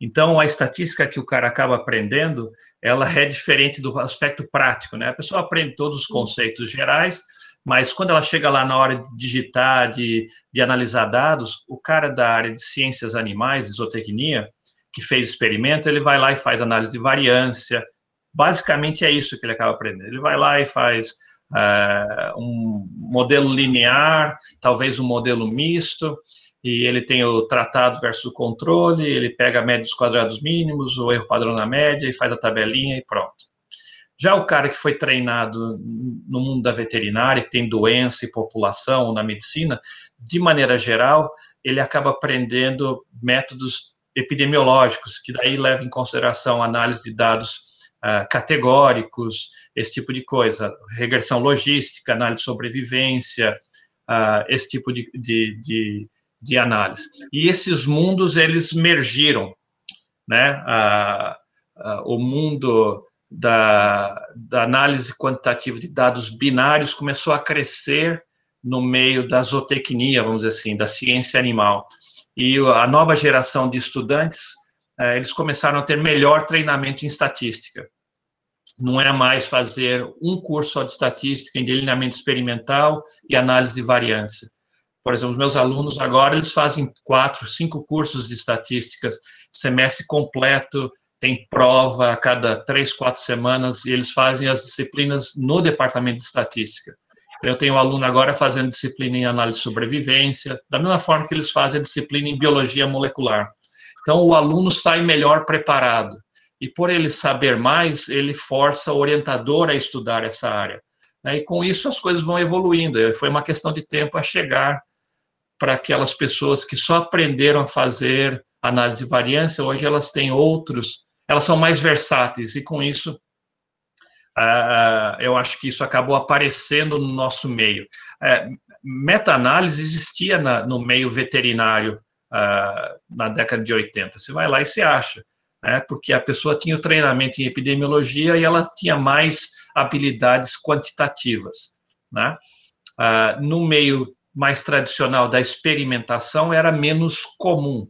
Então, a estatística que o cara acaba aprendendo, ela é diferente do aspecto prático, né? A pessoa aprende todos os conceitos gerais, mas quando ela chega lá na hora de digitar, de, de analisar dados, o cara da área de ciências animais, de zootecnia, que fez experimento, ele vai lá e faz análise de variância. Basicamente é isso que ele acaba aprendendo. Ele vai lá e faz uh, um modelo linear, talvez um modelo misto, e ele tem o tratado versus o controle, ele pega a média dos quadrados mínimos, o erro padrão na média, e faz a tabelinha e pronto. Já o cara que foi treinado no mundo da veterinária, que tem doença e população na medicina, de maneira geral, ele acaba aprendendo métodos epidemiológicos, que daí leva em consideração análise de dados uh, categóricos, esse tipo de coisa, regressão logística, análise de sobrevivência, uh, esse tipo de, de, de, de, análise. E esses mundos, eles mergiram, né? Uh, o mundo da, da análise quantitativa de dados binários começou a crescer no meio da zootecnia, vamos dizer assim, da ciência animal. E a nova geração de estudantes, uh, eles começaram a ter melhor treinamento em estatística. Não é mais fazer um curso só de estatística em delineamento experimental e análise de variância por exemplo, os meus alunos agora, eles fazem quatro, cinco cursos de estatísticas, semestre completo, tem prova a cada três, quatro semanas, e eles fazem as disciplinas no departamento de estatística. Eu tenho um aluno agora fazendo disciplina em análise de sobrevivência, da mesma forma que eles fazem a disciplina em biologia molecular. Então, o aluno sai melhor preparado. E por ele saber mais, ele força o orientador a estudar essa área. E com isso as coisas vão evoluindo. Foi uma questão de tempo a chegar para aquelas pessoas que só aprenderam a fazer análise de variância, hoje elas têm outros, elas são mais versáteis, e com isso, uh, eu acho que isso acabou aparecendo no nosso meio. Uh, Meta-análise existia na, no meio veterinário uh, na década de 80, você vai lá e se acha, né, porque a pessoa tinha o treinamento em epidemiologia e ela tinha mais habilidades quantitativas, né? No meio mais tradicional da experimentação era menos comum,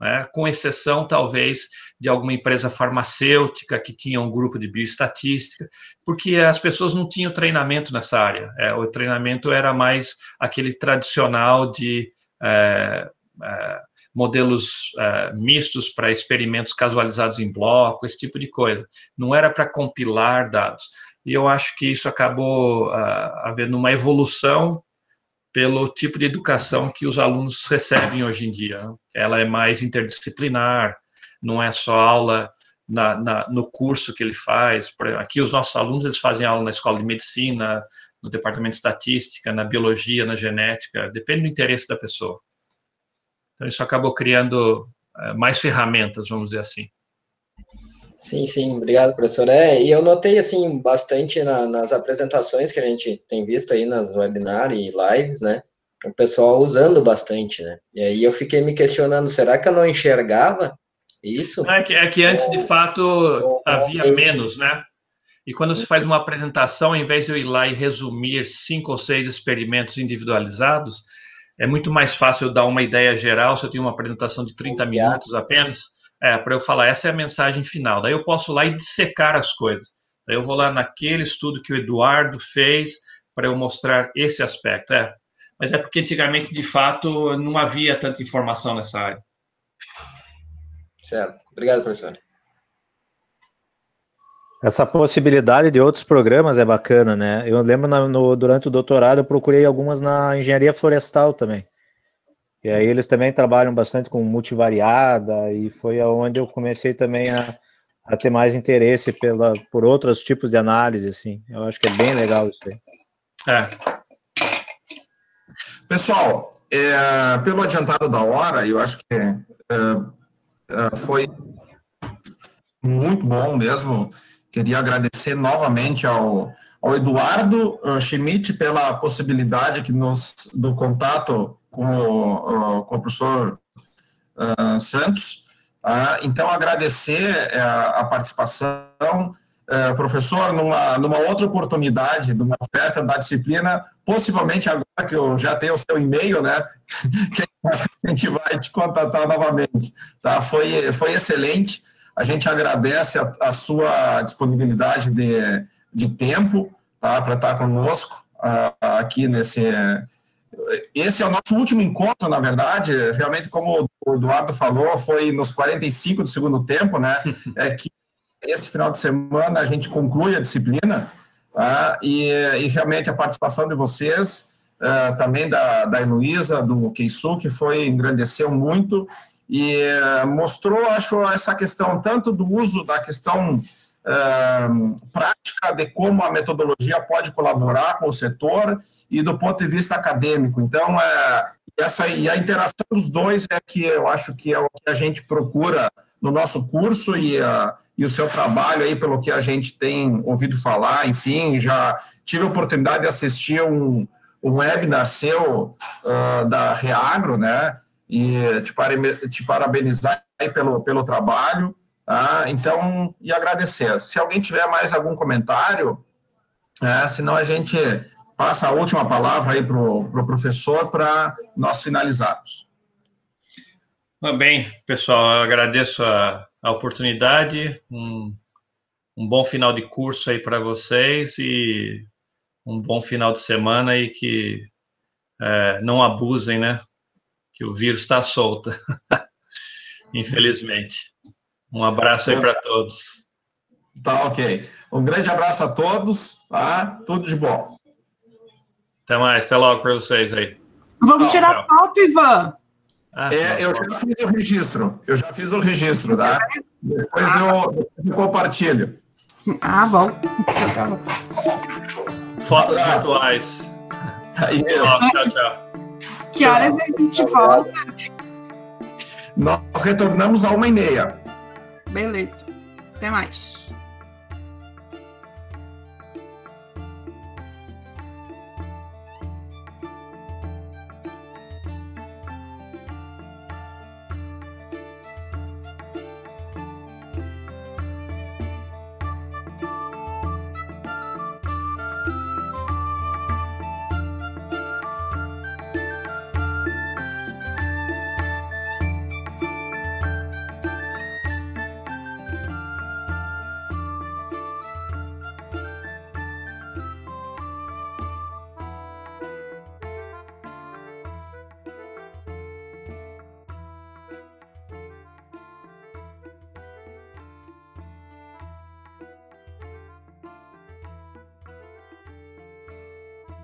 né? com exceção, talvez, de alguma empresa farmacêutica que tinha um grupo de bioestatística, porque as pessoas não tinham treinamento nessa área. É, o treinamento era mais aquele tradicional de é, é, modelos é, mistos para experimentos casualizados em bloco, esse tipo de coisa. Não era para compilar dados. E eu acho que isso acabou uh, havendo uma evolução pelo tipo de educação que os alunos recebem hoje em dia. Ela é mais interdisciplinar, não é só aula na, na, no curso que ele faz. Aqui os nossos alunos eles fazem aula na escola de medicina, no departamento de estatística, na biologia, na genética, depende do interesse da pessoa. Então isso acabou criando uh, mais ferramentas, vamos dizer assim. Sim, sim, obrigado, professor. É, e eu notei, assim, bastante na, nas apresentações que a gente tem visto aí nas webinars e lives, né, o pessoal usando bastante, né, e aí eu fiquei me questionando, será que eu não enxergava isso? É que, é que antes, de fato, havia menos, né, e quando se faz uma apresentação, ao invés de eu ir lá e resumir cinco ou seis experimentos individualizados, é muito mais fácil eu dar uma ideia geral se eu tenho uma apresentação de 30 minutos apenas, é, para eu falar, essa é a mensagem final. Daí eu posso lá e dissecar as coisas. Daí eu vou lá naquele estudo que o Eduardo fez para eu mostrar esse aspecto. É, mas é porque antigamente, de fato, não havia tanta informação nessa área. Certo. Obrigado, professor. Essa possibilidade de outros programas é bacana, né? Eu lembro no, no, durante o doutorado eu procurei algumas na engenharia florestal também. E aí eles também trabalham bastante com multivariada e foi aonde eu comecei também a, a ter mais interesse pela, por outros tipos de análise, assim. Eu acho que é bem legal isso aí. É. Pessoal, é, pelo adiantado da hora, eu acho que é, é, foi muito bom mesmo. Queria agradecer novamente ao, ao Eduardo uh, Schmidt pela possibilidade que nos, do contato com o, com o professor uh, Santos. Uh, então, agradecer uh, a participação. Uh, professor, numa, numa outra oportunidade, numa oferta da disciplina, possivelmente agora que eu já tenho o seu e-mail, né, [laughs] que a gente vai te contatar novamente. Tá? Foi, foi excelente. A gente agradece a, a sua disponibilidade de, de tempo tá, para estar conosco uh, aqui nesse, esse é o nosso último encontro, na verdade. Realmente, como o Eduardo falou, foi nos 45 do segundo tempo, né? [laughs] É que esse final de semana a gente conclui a disciplina, tá? e, e realmente a participação de vocês, uh, também da, da Heloísa, do Keisu, que foi, engrandeceu muito, e uh, mostrou, acho, essa questão tanto do uso da questão prática de como a metodologia pode colaborar com o setor e do ponto de vista acadêmico. Então, é, essa e a interação dos dois é que eu acho que é o que a gente procura no nosso curso e, a, e o seu trabalho aí, pelo que a gente tem ouvido falar, enfim, já tive a oportunidade de assistir um, um webinar seu uh, da Reagro, né, e te, te parabenizar pelo, pelo trabalho, Tá? Então, e agradecer. Se alguém tiver mais algum comentário, é, senão a gente passa a última palavra aí para o pro professor para nós finalizarmos. Bem, pessoal, eu agradeço a, a oportunidade, um, um bom final de curso aí para vocês e um bom final de semana e que é, não abusem, né? Que o vírus está solto, [laughs] infelizmente. Um abraço aí para todos. Tá ok. Um grande abraço a todos, tá? Tudo de bom. Até mais, até logo para vocês aí. Vamos tchau, tirar tchau. foto, Ivan. Ah, é, eu já fiz o registro. Eu já fiz o registro, tá? Depois ah, eu, eu compartilho. Ah, bom. Então tá bom. Fotos virtuais. Aí, tchau, tchau. Que horas a gente volta? Nós retornamos a uma e meia. Beleza. Até mais.